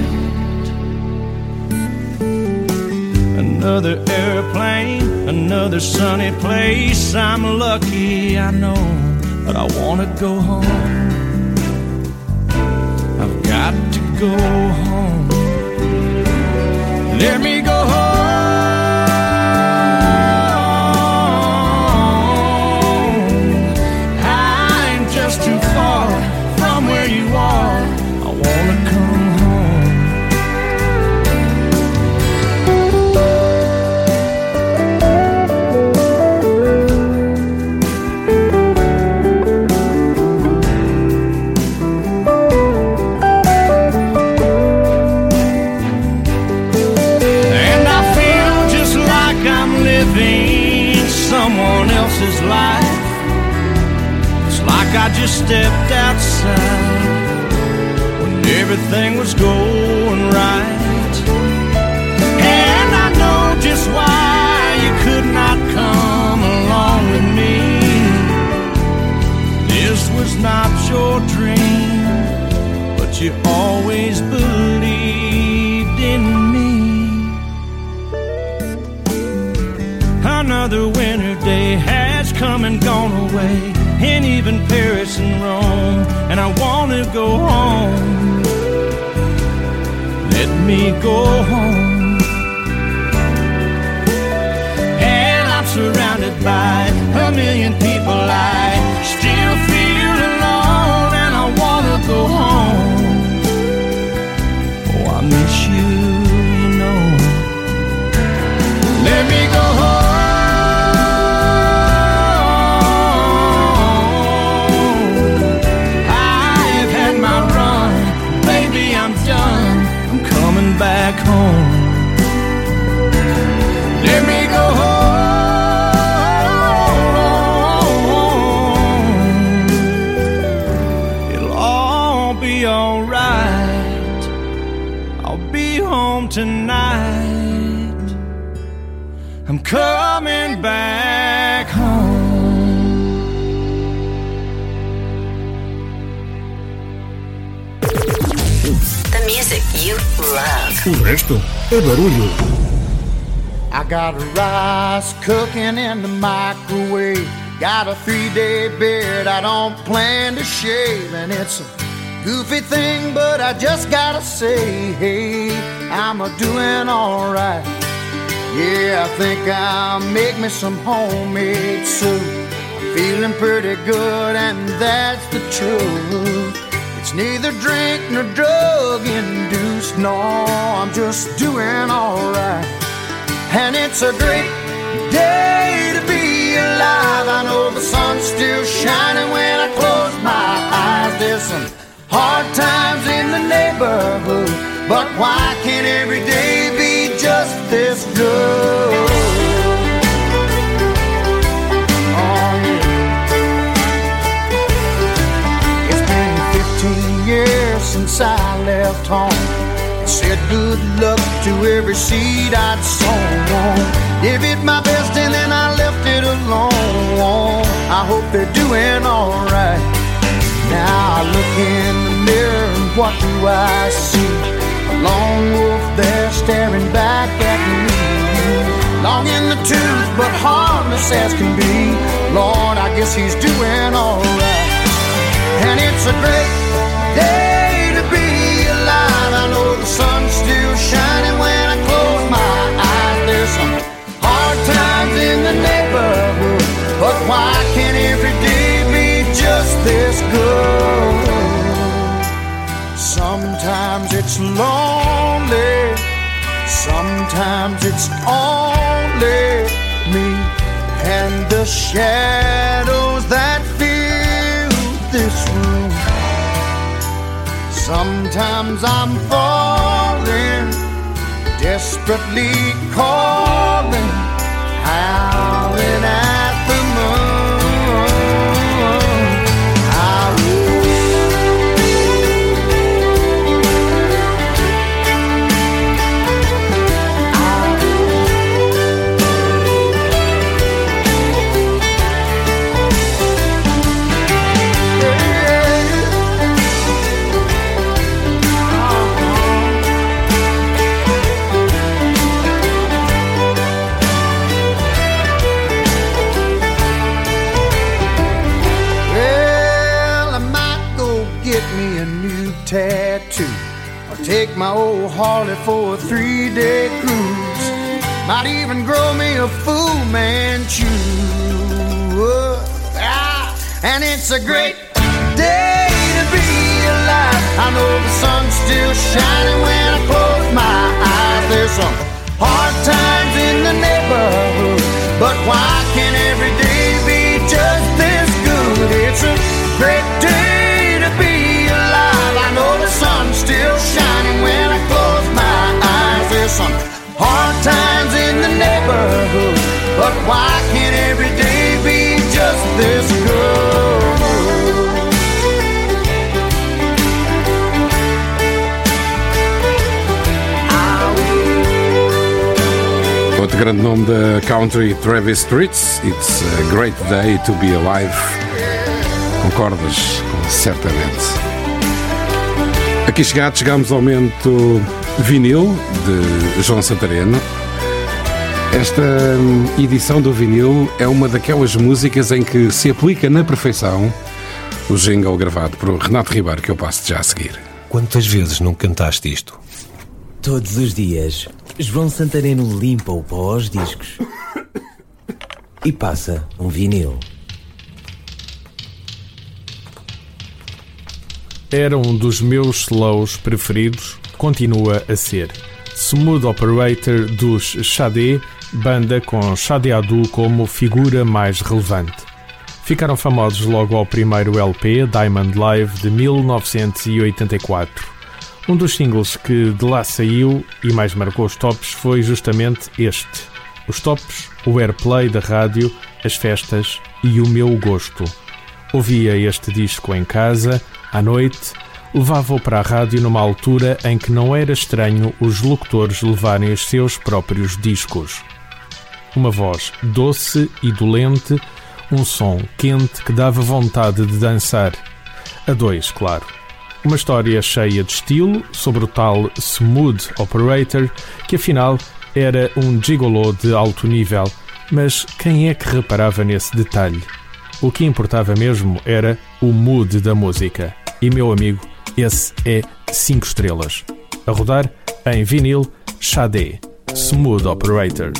Another airplane, another sunny place. I'm lucky, I know, but I wanna go home. I've got to go home. Let me go home. I just stepped outside when everything was going right. And I know just why you could not come along with me. This was not your dream, but you always believed in me. Another winter day has come and gone away, and even Paris and Rome, and I wanna go home. Let me go home. And I'm surrounded by a million people.
O resto é barulho.
I got a rice cooking in the microwave. Got a three day beard I don't plan to shave. And it's a goofy thing, but I just gotta say, hey, I'm a doing alright. Yeah, I think I'll make me some homemade soup. I'm feeling pretty good, and that's the truth. Neither drink nor drug induced, no, I'm just doing alright. And it's a great day to be alive. I know the sun's still shining when I close my eyes. There's some hard times in the neighborhood, but why can't every day be just this good? I left home. Said good luck to every seed I'd sown. Give it my best and then I left it alone. I hope they're doing alright. Now I look in the mirror and what do I see? A lone wolf there staring back at me. Long in the tooth, but harmless as can be. Lord, I guess he's doing alright. And it's a great day shining when I close my eyes. There's some hard times in the neighborhood, but why can't every day be just this good? Sometimes it's lonely, sometimes it's only me and the shadows that fill this room. Sometimes I'm falling, desperately calling, Harley for a three day cruise. Might even grow me a Fu Manchu. Ah, and it's a great day to be alive. I know the sun's still shining when I close my eyes. There's some hard times in the neighborhood, but why can't every day but why can't every day be just this good?
Outro grande nome da country, Travis Streets. It's a great day to be alive. Concordas? Certamente. Aqui chegados, chegamos ao momento vinil de João Santareno. Esta hum, edição do vinil é uma daquelas músicas em que se aplica na perfeição o jingle gravado por Renato Ribeiro, que eu passo já a seguir.
Quantas vezes não cantaste isto?
Todos os dias, João Santareno limpa o pó aos discos e passa um vinil.
Era um dos meus slows preferidos, continua a ser. Smooth Operator dos Xadé, banda com Xadé Adu como figura mais relevante. Ficaram famosos logo ao primeiro LP, Diamond Live, de 1984. Um dos singles que de lá saiu e mais marcou os tops foi justamente este. Os tops, o airplay da rádio, as festas e o meu gosto. Ouvia este disco em casa, à noite, levava-o para a rádio numa altura em que não era estranho os locutores levarem os seus próprios discos. Uma voz doce e dolente, um som quente que dava vontade de dançar. A dois, claro. Uma história cheia de estilo sobre o tal Smooth Operator, que afinal era um gigolo de alto nível, mas quem é que reparava nesse detalhe? O que importava mesmo era o mood da música. E meu amigo, esse é 5 estrelas. A rodar em vinil Xadé, Smooth Operator.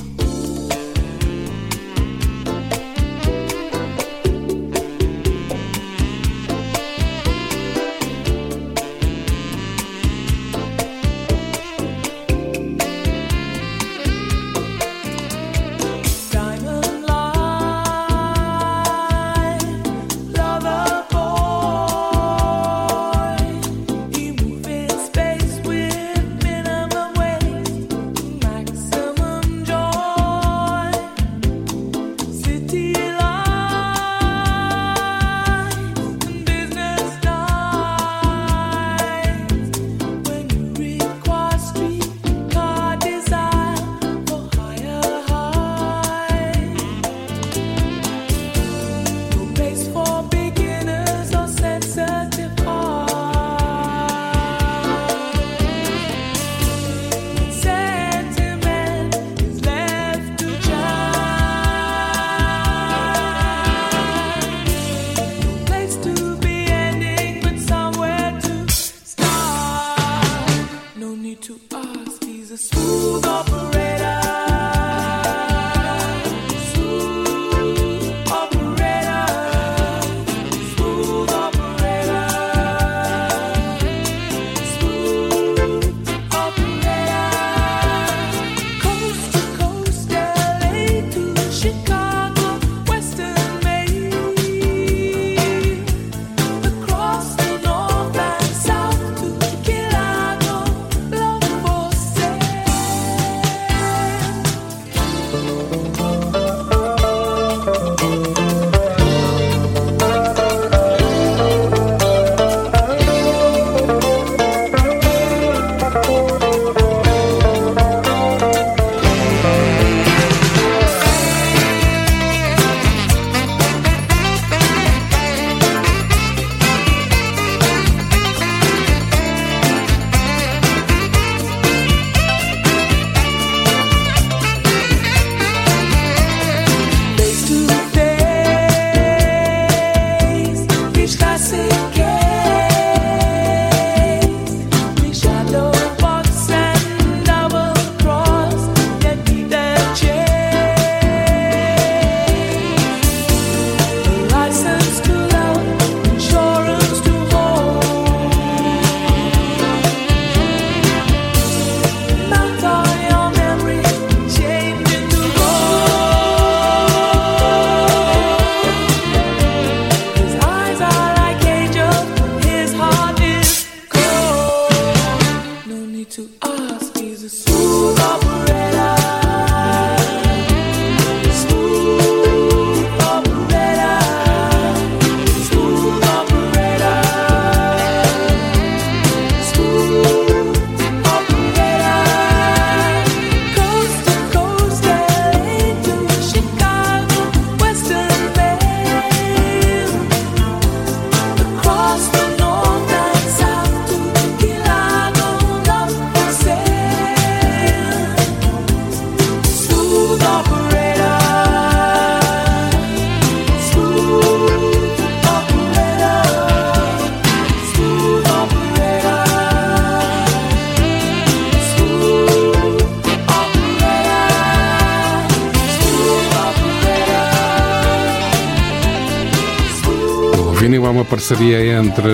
Parceria entre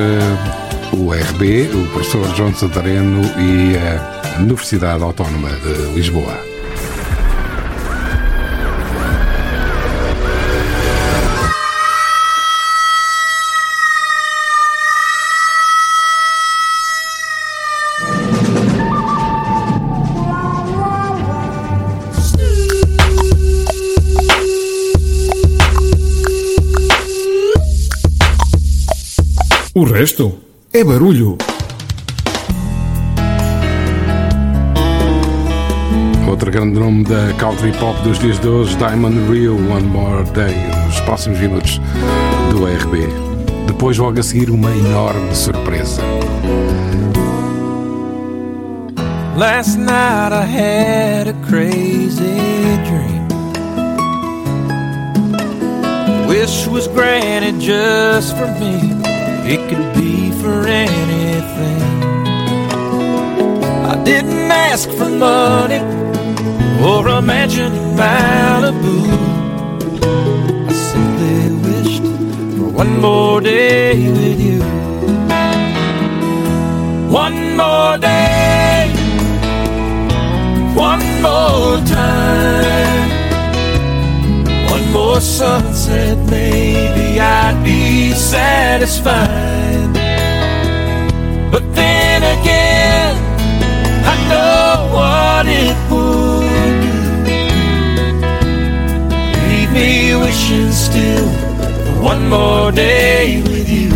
o RB, o professor João Santareno e a Universidade Autónoma de Lisboa.
Resto é barulho.
Outro grande nome da country pop dos dias de hoje, Diamond Rio, One More Day, nos próximos minutos do RB. Depois, logo a seguir, uma enorme surpresa.
Last night I had a crazy dream. Wish was granted just for me. Didn't ask for money or a mansion Malibu. I simply wished for one more day with you. One more day, one more time, one more sunset, maybe I'd be satisfied. What it would do. Leave me wishing still for one more day with you.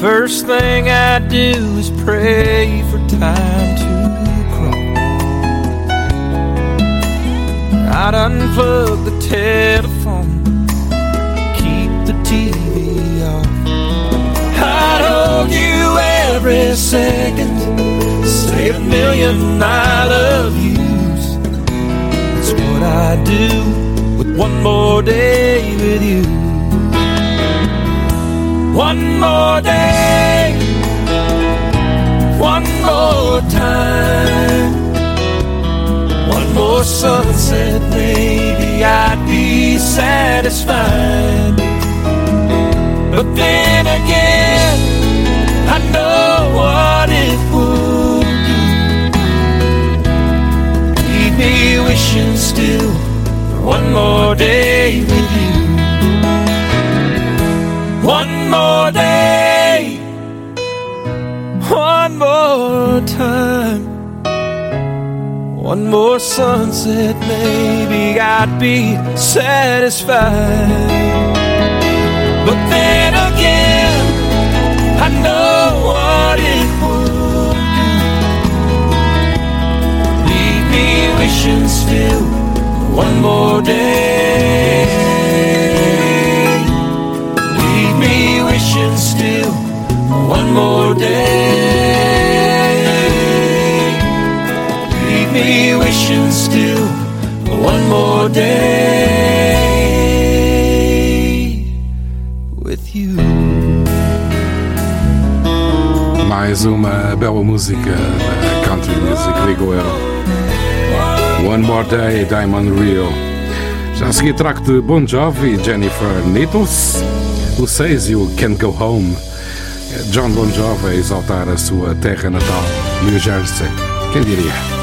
First thing I do is pray I'd unplug the telephone, keep the TV off. I'd hold you every second, say a million I love yous. That's what I do with one more day with you. One more day, one more time, more sunset, maybe I'd be satisfied. But then again, I know what it would do. Leave me wishing still for one more day with you. One more day, one more time, one more sunset, maybe I'd be satisfied. But then again, I know what it would do. Leave me wishing still one more day. Leave me wishing still one more day. Me wishing still one more day with you.
Mais uma bela música da country music, digo. One More Day, Diamond Rio. Já a seguir trago de Bon Jovi e Jennifer Needles, o 6 e o Can't Go Home. John Bon Jovi a exaltar a sua terra natal, New Jersey. Quem diria?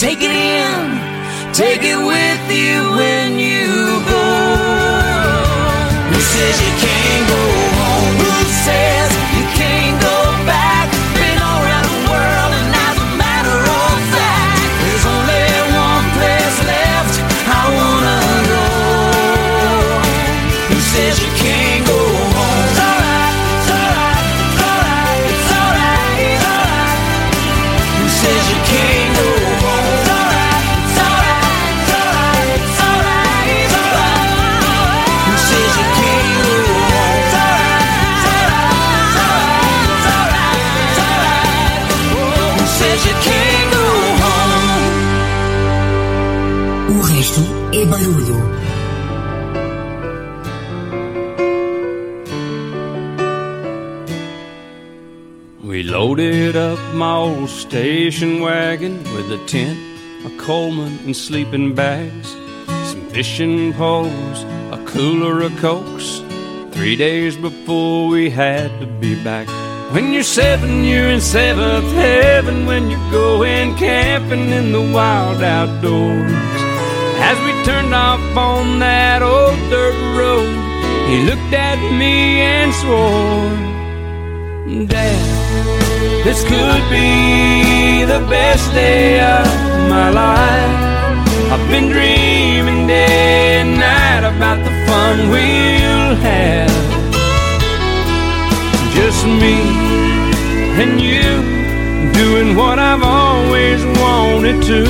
Take it in, take it with you when you go. Who says you can't
my old station wagon with a tent, a Coleman, and sleeping bags, some fishing poles, a cooler of cokes. Three days before we had to be back. When you're seven, you're in seventh heaven. When you're going camping in the wild outdoors. As we turned off on that old dirt road, he looked at me and swore, Dad, this could be the best day of my life. I've been dreaming day and night about the fun we'll have. Just me and you doing what I've always wanted to.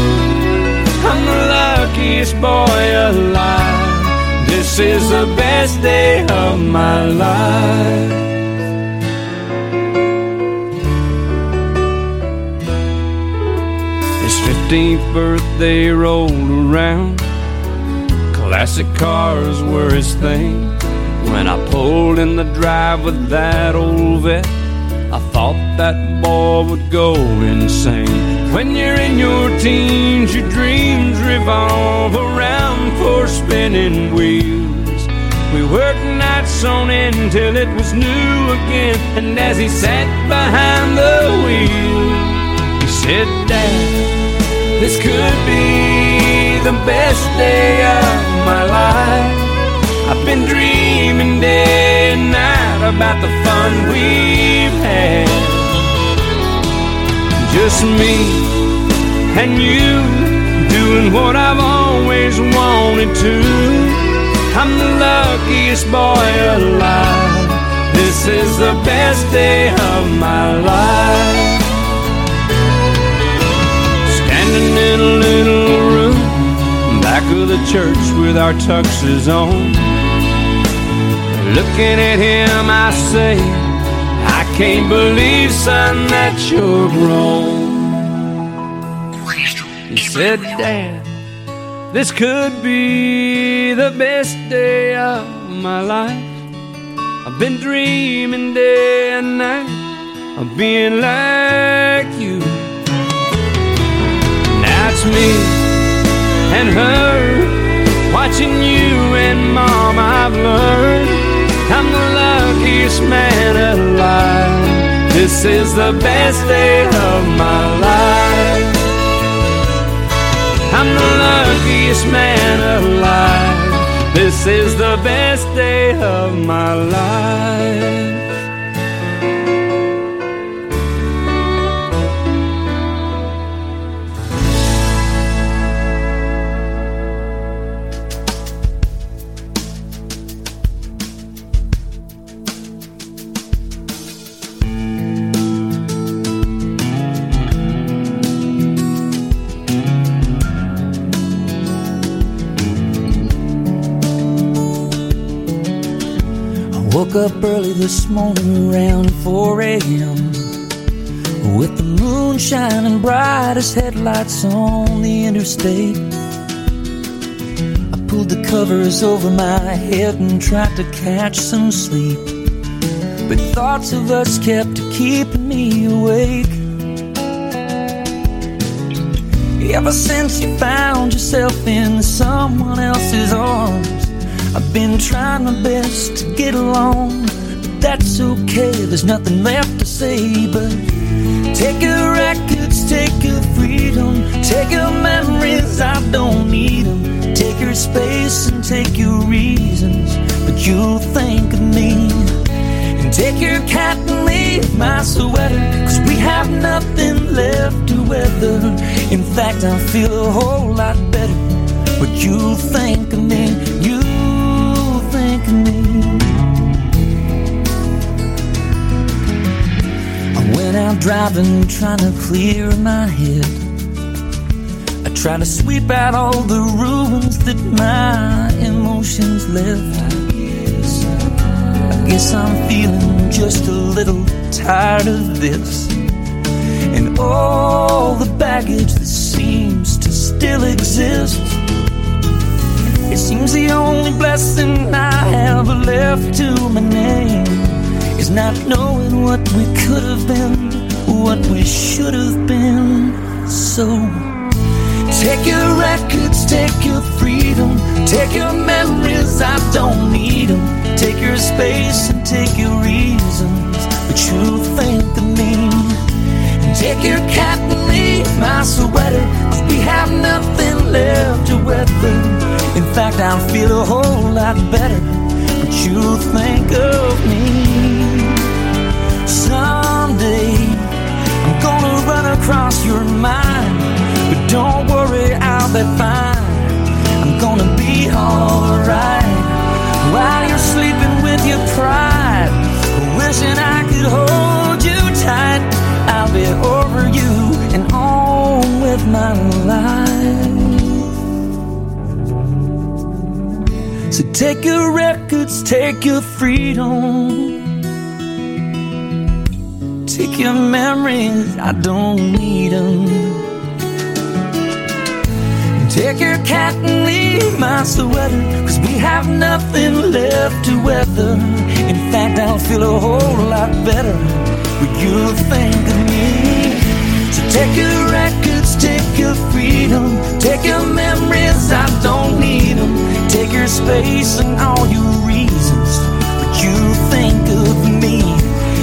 I'm the luckiest boy alive. This is the best day of my life. 15th birthday rolled around. Classic cars were his thing. When I pulled in the drive with that old vet, I thought that boy would go insane. When you're in your teens, your dreams revolve around four spinning wheels. We worked nights on end until it was new again. And as he sat behind the wheel, he said, Dad, this could be the best day of my life. I've been dreaming day and night about the fun we've had. Just me and you doing what I've always wanted to. I'm the luckiest boy alive. This is the best day of my life. Standing in a little room, back of the church with our tuxes on. Looking at him, I say, I can't believe, son, that you're grown. He said, Dad, this could be the best day of my life. I've been dreaming day and night of being like you. Now me and her watching you and mom. I've learned I'm the luckiest man alive. This is the best day of my life. I'm the luckiest man alive. This is the best day of my life.
Woke up early this morning around 4 a.m. With the moon shining bright as headlights on the interstate. I pulled the covers over my head and tried to catch some sleep. But thoughts of us kept keeping me awake. Ever since you found yourself in someone else's arms, I've been trying my best to get along, but that's okay. There's nothing left to say, but
Take your records, take your freedom, take your memories, I don't need them. Take your space and take your reasons, but you'll think of me. And take your cat and leave my sweater, cause we have nothing left to weather. In fact, I feel a whole lot better, but you'll think of me, of I went out driving, trying to clear my head. I try to sweep out all the ruins that my emotions left. I guess I'm feeling just a little tired of this. And all the baggage that seems to still exist. It seems the only blessing I have left to my name is not knowing what we could have been, what we should have been. So take your records, take your freedom, take your memories, I don't need them. Take your space and take your reasons, but you think of me. And take your leave my sweater, cause we have nothing left to weather. In fact, I feel a whole lot better, but you think of me. Someday, I'm gonna run across your mind, but don't worry, I'll be fine. I'm gonna be alright while you're sleeping with your pride, wishing I could hold you tight. I'll be over my life. So take your records, take your freedom. Take your memories, I don't need them. Take your cat and leave my sweater, cause we have nothing left to weather. In fact, I'll feel a whole lot better when you think of me. So take your records, take your freedom, take your memories, I don't need them. Take your space and all your reasons, but you think of me.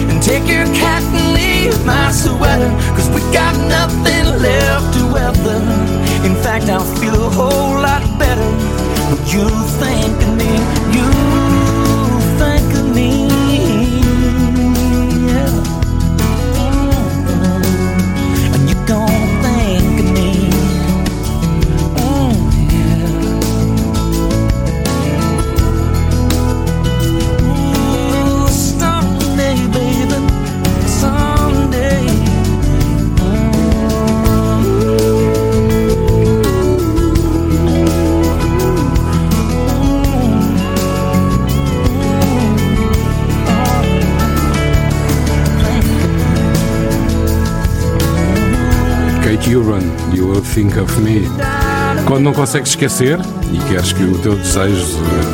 And take your cat and leave my sweater, cause we got nothing left to weather. In fact, I'll feel a whole lot better when you think of me. You Think of Me.
Quando não consegues esquecer e queres que o teu desejo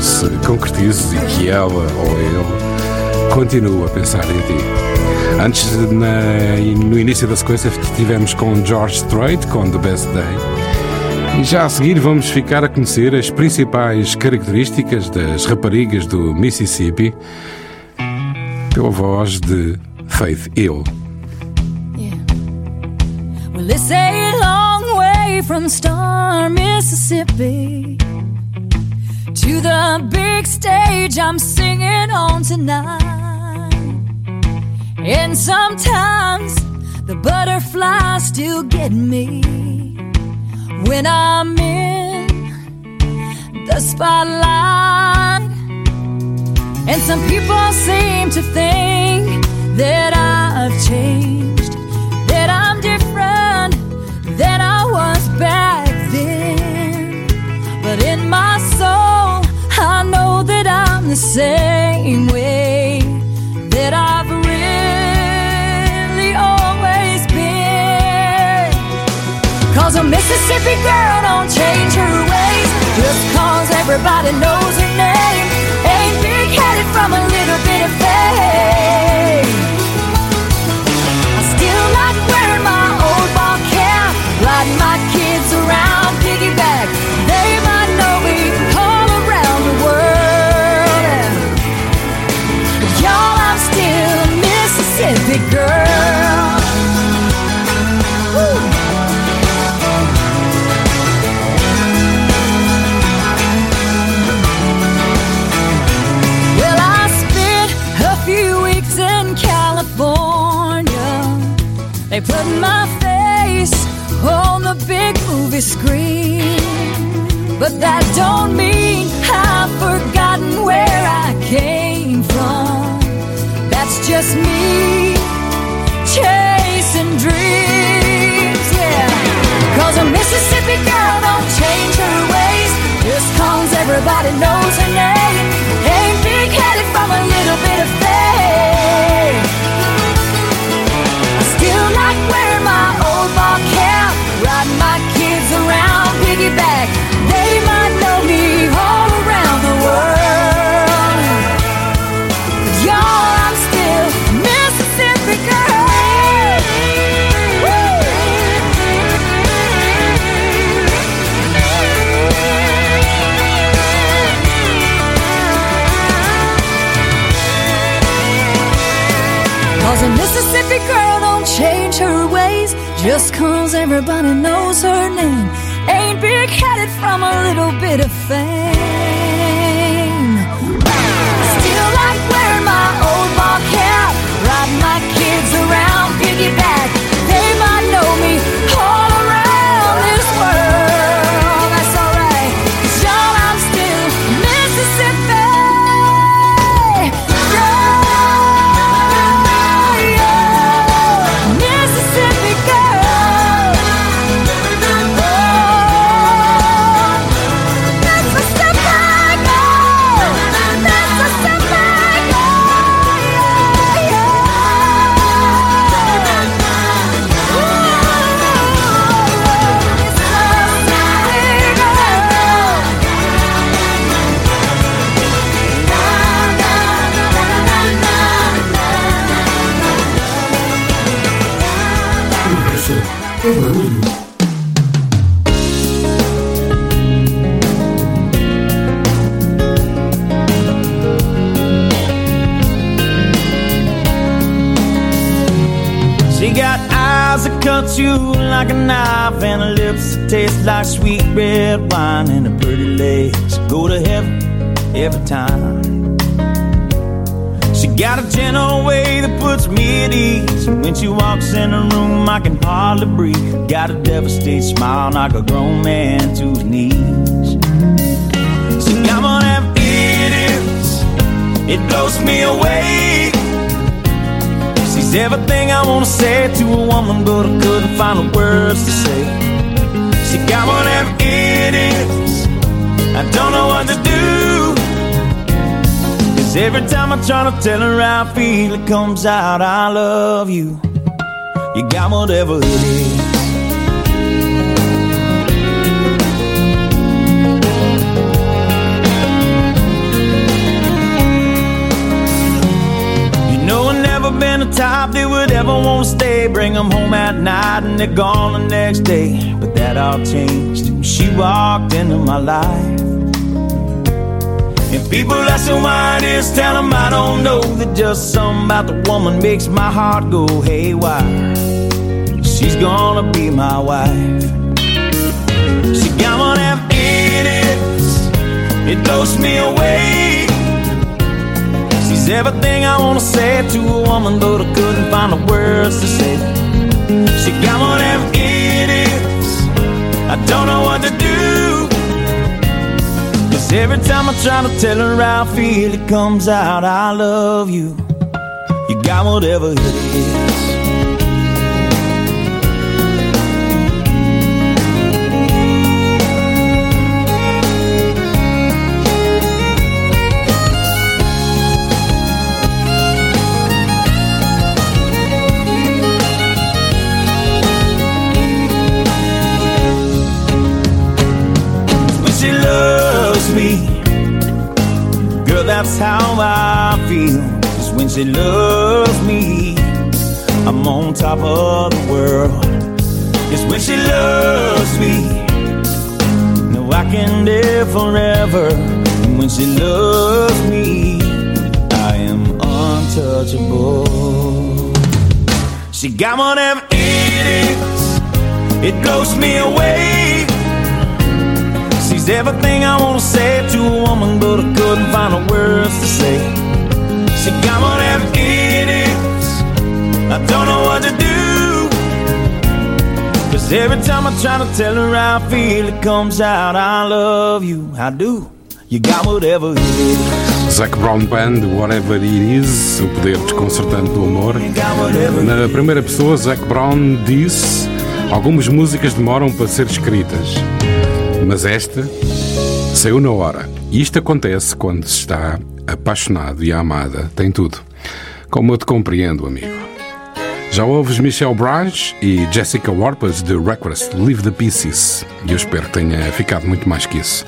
se concretize e que ela ou ele continue a pensar em ti. Antes, na- no início da sequência, estivemos com George Strait, com The Best Day. E já a seguir vamos ficar a conhecer as principais características das raparigas do Mississippi pela voz de Faith Hill.
Well, from Star, Mississippi to the big stage I'm singing on tonight. And sometimes the butterflies still get me when I'm in the spotlight. And some people seem to think that I've changed, back then. But in my soul, I know that I'm the same way that I've really always been. Cause a Mississippi girl don't change her ways just cause everybody knows her name. Ain't big headed from a crazy girl. Well, I spent a few weeks in California. They put my face on the big movie screen. But that don't mean I've forgotten where I came from. That's just me chasing dreams, yeah. Cause a Mississippi girl don't change her ways just cause everybody knows her name. Ain't big headed from a little bit of fame. I still like wearing my old ball cap, riding my kids around piggyback. Mississippi girl don't change her ways just cause everybody knows her name. Ain't big headed from a little bit of fame.
Eyes that cut you like a knife and her lips that taste like sweet red wine and her pretty legs go to heaven every time. She got a gentle way that puts me at ease. When she walks in the room, I can hardly breathe. Got a devastated smile, like a grown man to his knees. Got one of them idiots. It blows me away. Everything I wanna say to a woman, but I couldn't find the words to say. She got of them idiots. I don't know what to do. Cause every time I try to tell her how I feel, it comes out, I love you. You got whatever it is. Been the type that would ever want to stay. Bring them home at night and they're gone the next day. But that all changed when she walked into my life. And people ask me why it is, tell them I don't know. That just something about the woman makes my heart go haywire. She's gonna be my wife. She got one of them. It blows me away. She's everything I wanna say to a woman, but I couldn't find the words to say. She got of them idiots. I don't know what to do. Cause every time I try to tell her how I feel, it comes out, I love you. You got whatever it is. That's how I feel. Cause when she loves me, I'm on top of the world. Cause when she loves me, no, I can live forever. And when she loves me, I am untouchable. She got one of them. It blows me away. She's everything I wanna say to a woman, but I couldn't find the words to say. She got of them idiots. I don't know what to do. Cause Cause every time I try to tell her how I feel, it comes out, I love you, I do. You got whatever it is.
Zac Brown Band, Whatever It Is, o poder desconcertante do amor. Na primeira pessoa, Zac Brown disse: Algumas músicas demoram para ser escritas, mas esta saiu na hora. E isto acontece quando se está apaixonado e amada tem tudo. Como eu te compreendo, amigo. Já ouves Michelle Branch e Jessica Warpas de Reckless Leave the Pieces. E eu espero que tenha ficado muito mais que isso.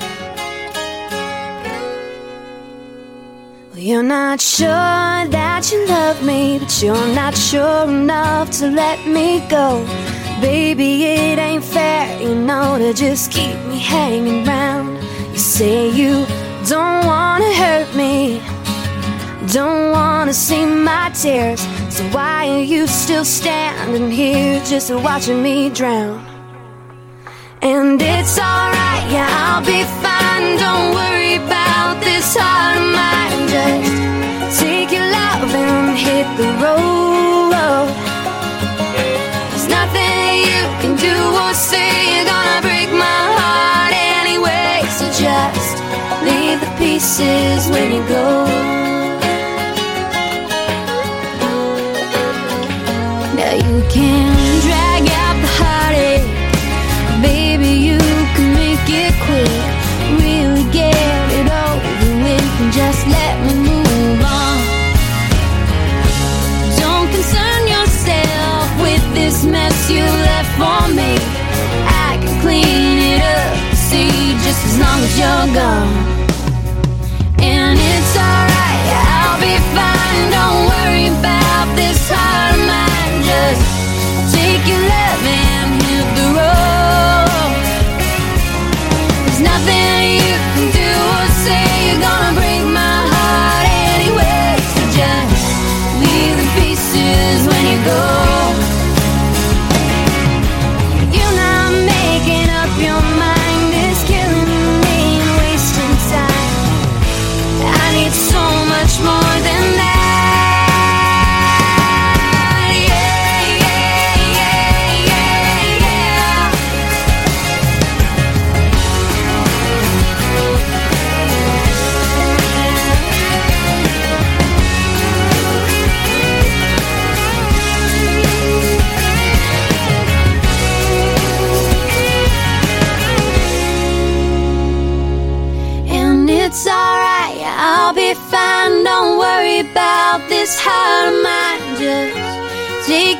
You're not sure that you love me, but you're not sure enough to let me go. Baby, know, to just keep me hanging round. You say you don't wanna hurt me, don't wanna see my tears. So why are you still standing here just watching me drown? And it's alright, yeah, I'll be fine. Don't worry about this heart of mine. Just take your love and hit the road. Do or say. You're gonna break my heart anyway. So just leave the pieces when you go. As long as you're gone.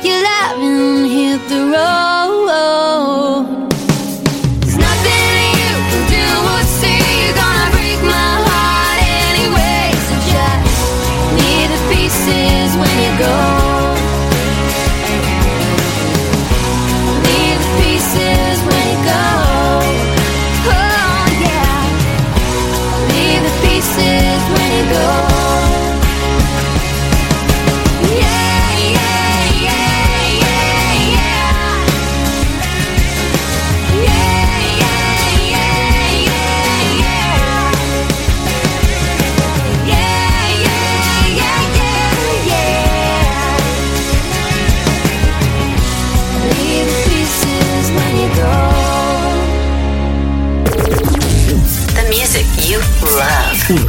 Your love and hit the road.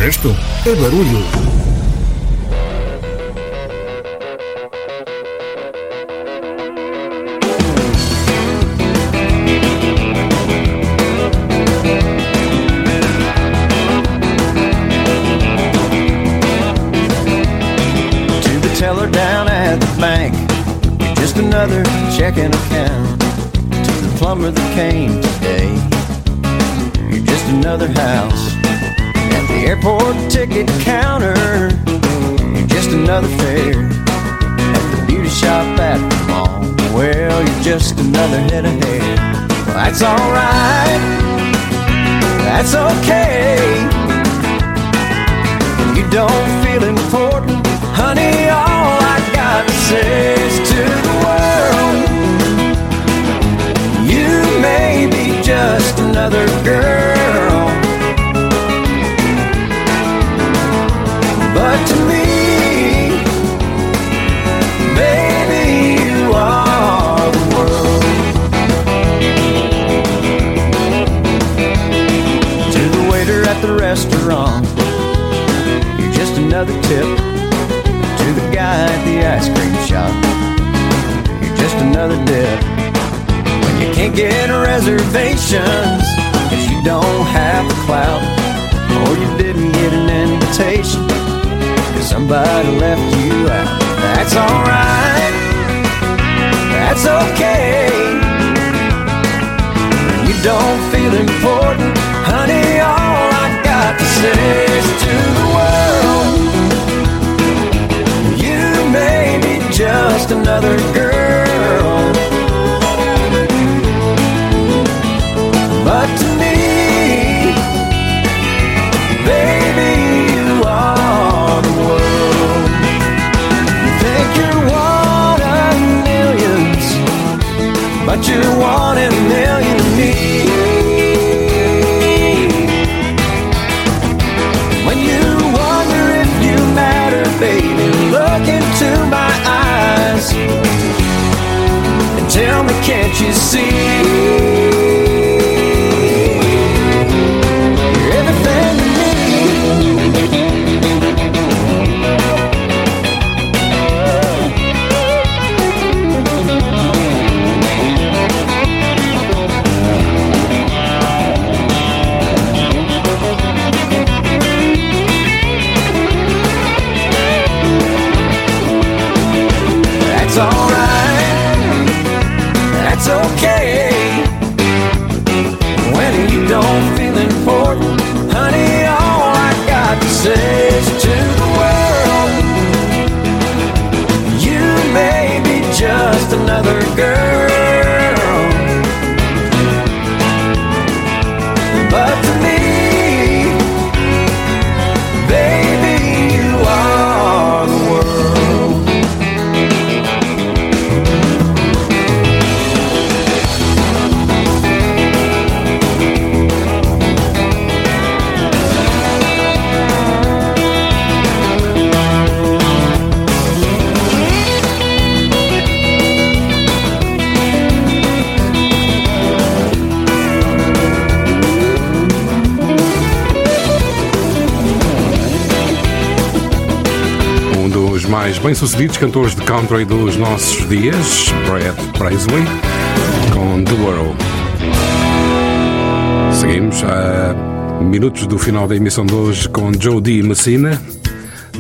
Resto é barulho.
To the teller down at the bank, just another checking account. To the plumber that came today, you're just another house. Airport ticket counter, you're just another fare. At the beauty shop at the mall, well, you're just another head of hair. Well, that's alright, that's okay. You don't another
tip to the guy at the ice cream shop. You're just another dip when you can't get reservations because you don't have the clout or you didn't get an invitation because somebody left you out. That's alright. That's okay. When you don't feel important, honey, all I got to say is to just another girl. But to me, baby, you are the world. You think you're one of millions, but you're one in a million to me. Can't you see?
Mais bem-sucedidos cantores de country dos nossos dias, Brad Paisley, com The World. Seguimos a minutos do final da emissão de hoje com Joe D. Messina,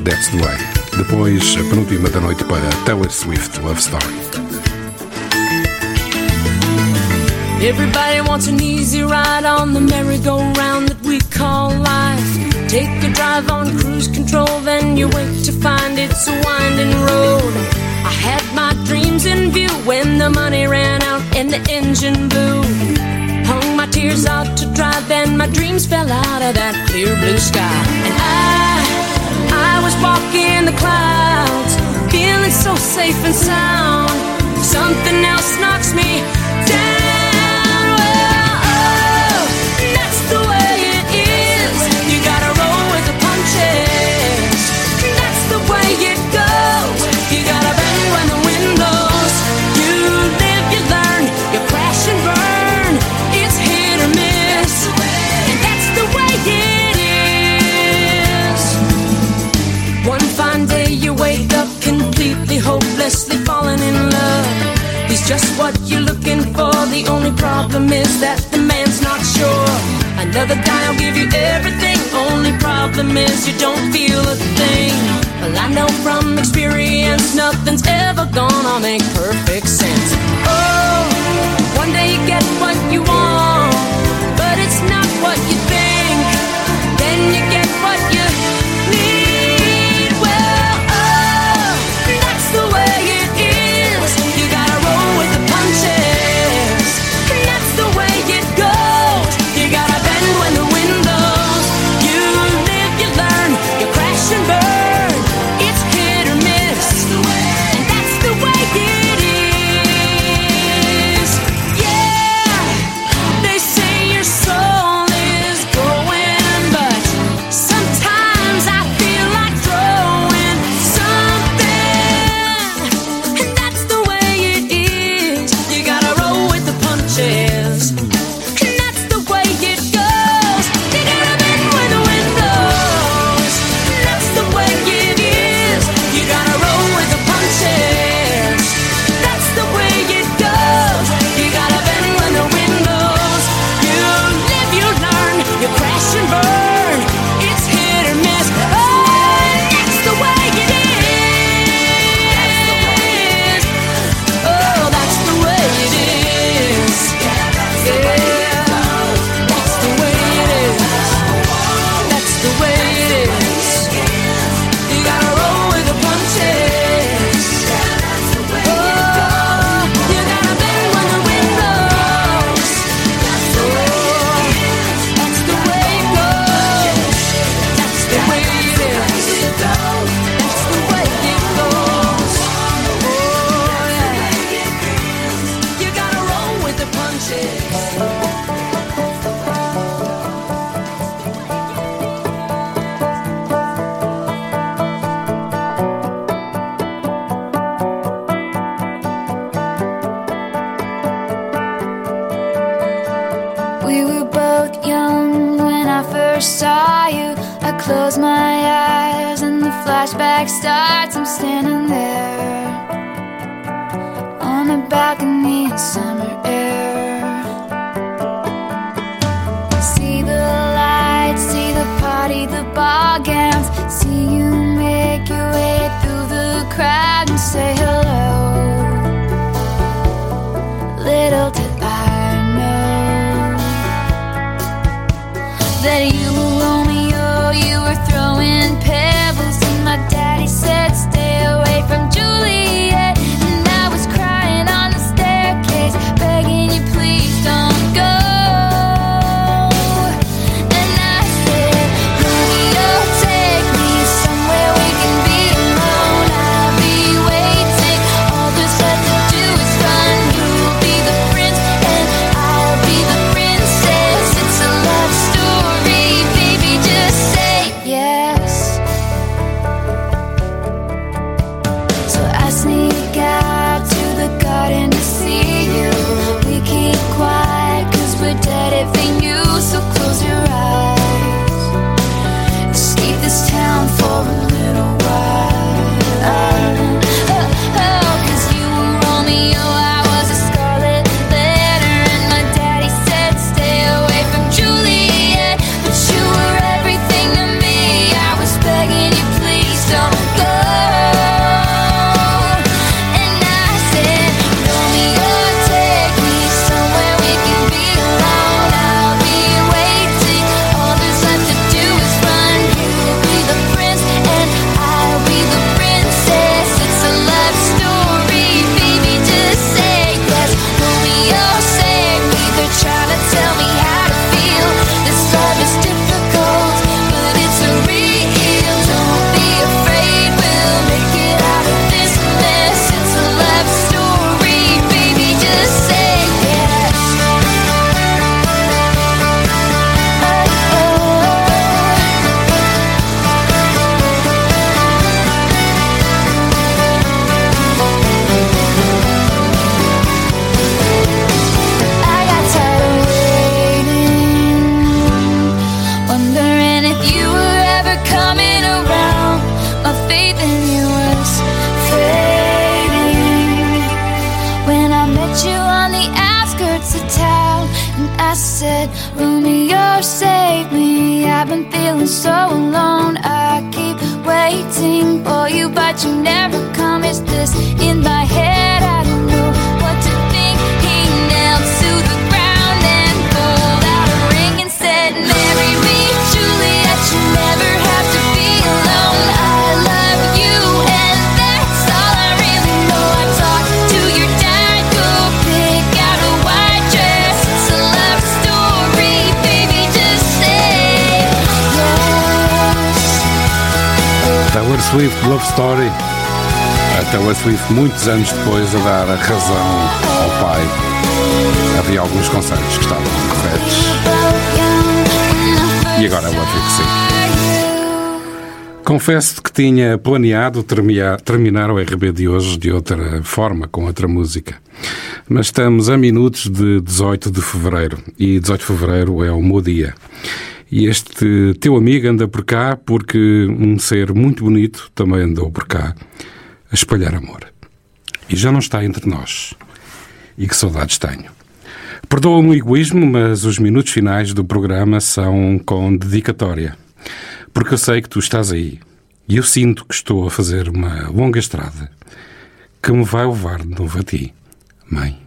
That's the Way. Depois, a penúltima da noite para Taylor Swift, Love Story.
Everybody wants an easy ride on the merry-go-round that we call life. Take a drive on cruise control, then you wait to find it's a winding road. I had my dreams in view when the money ran out and the engine blew. Hung my tears out to dry, then my dreams fell out of that clear blue sky. And I, I was walking the clouds, feeling so safe and sound. Something else knocks me just what you're looking for. The only problem is that the man's not sure. Another guy will give you everything. Only problem is you don't feel a thing. Well, I know from experience nothing's ever gonna make perfect sense. Oh, one day you get what you want, but it's not what you
Love Story. A
Taylor Swift, muitos anos depois, a dar a razão ao pai. Havia alguns conselhos que estavam corretos. E agora é o que sim. Confesso que tinha planeado terminar o RB de hoje de outra forma, com outra música. Mas estamos a minutos de 18 de fevereiro e 18 de fevereiro é o meu dia. E este este teu amigo anda por cá porque um ser muito bonito também andou por cá a espalhar amor. E já não está entre nós. E que saudades tenho. Perdoa-me o egoísmo, mas os minutos finais do programa são com dedicatória. Porque eu sei que tu estás aí. E eu sinto que estou a fazer uma longa estrada que me vai levar de novo a ti, mãe.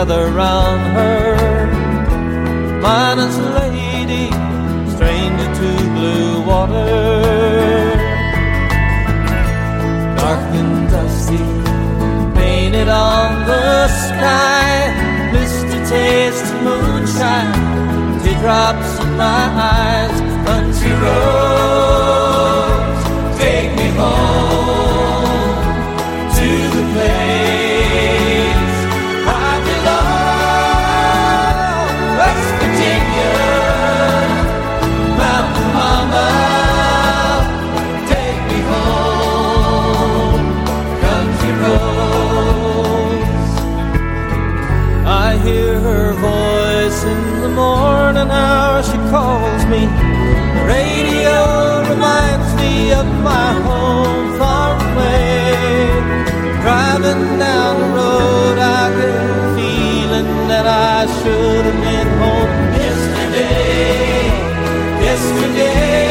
Gather round her. Minus lady, stranger to blue water. Dark and dusty, painted on the sky. Misty taste moonshine, teardrops in my eyes. Country roads, morning hour. She calls me. The radio reminds me of my home far away. Driving down the road, I get a feeling that I should have been home yesterday. Yesterday,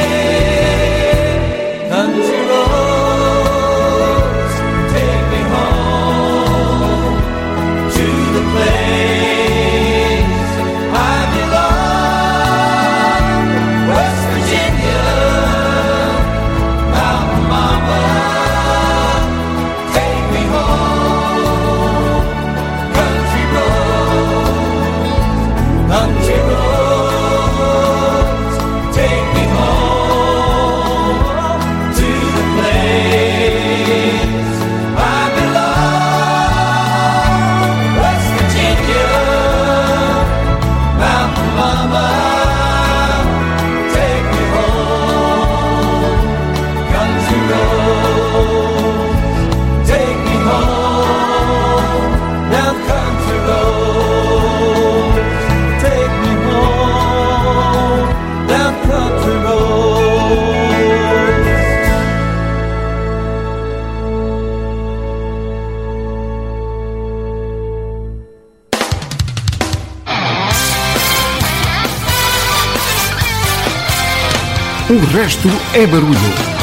O resto é barulho.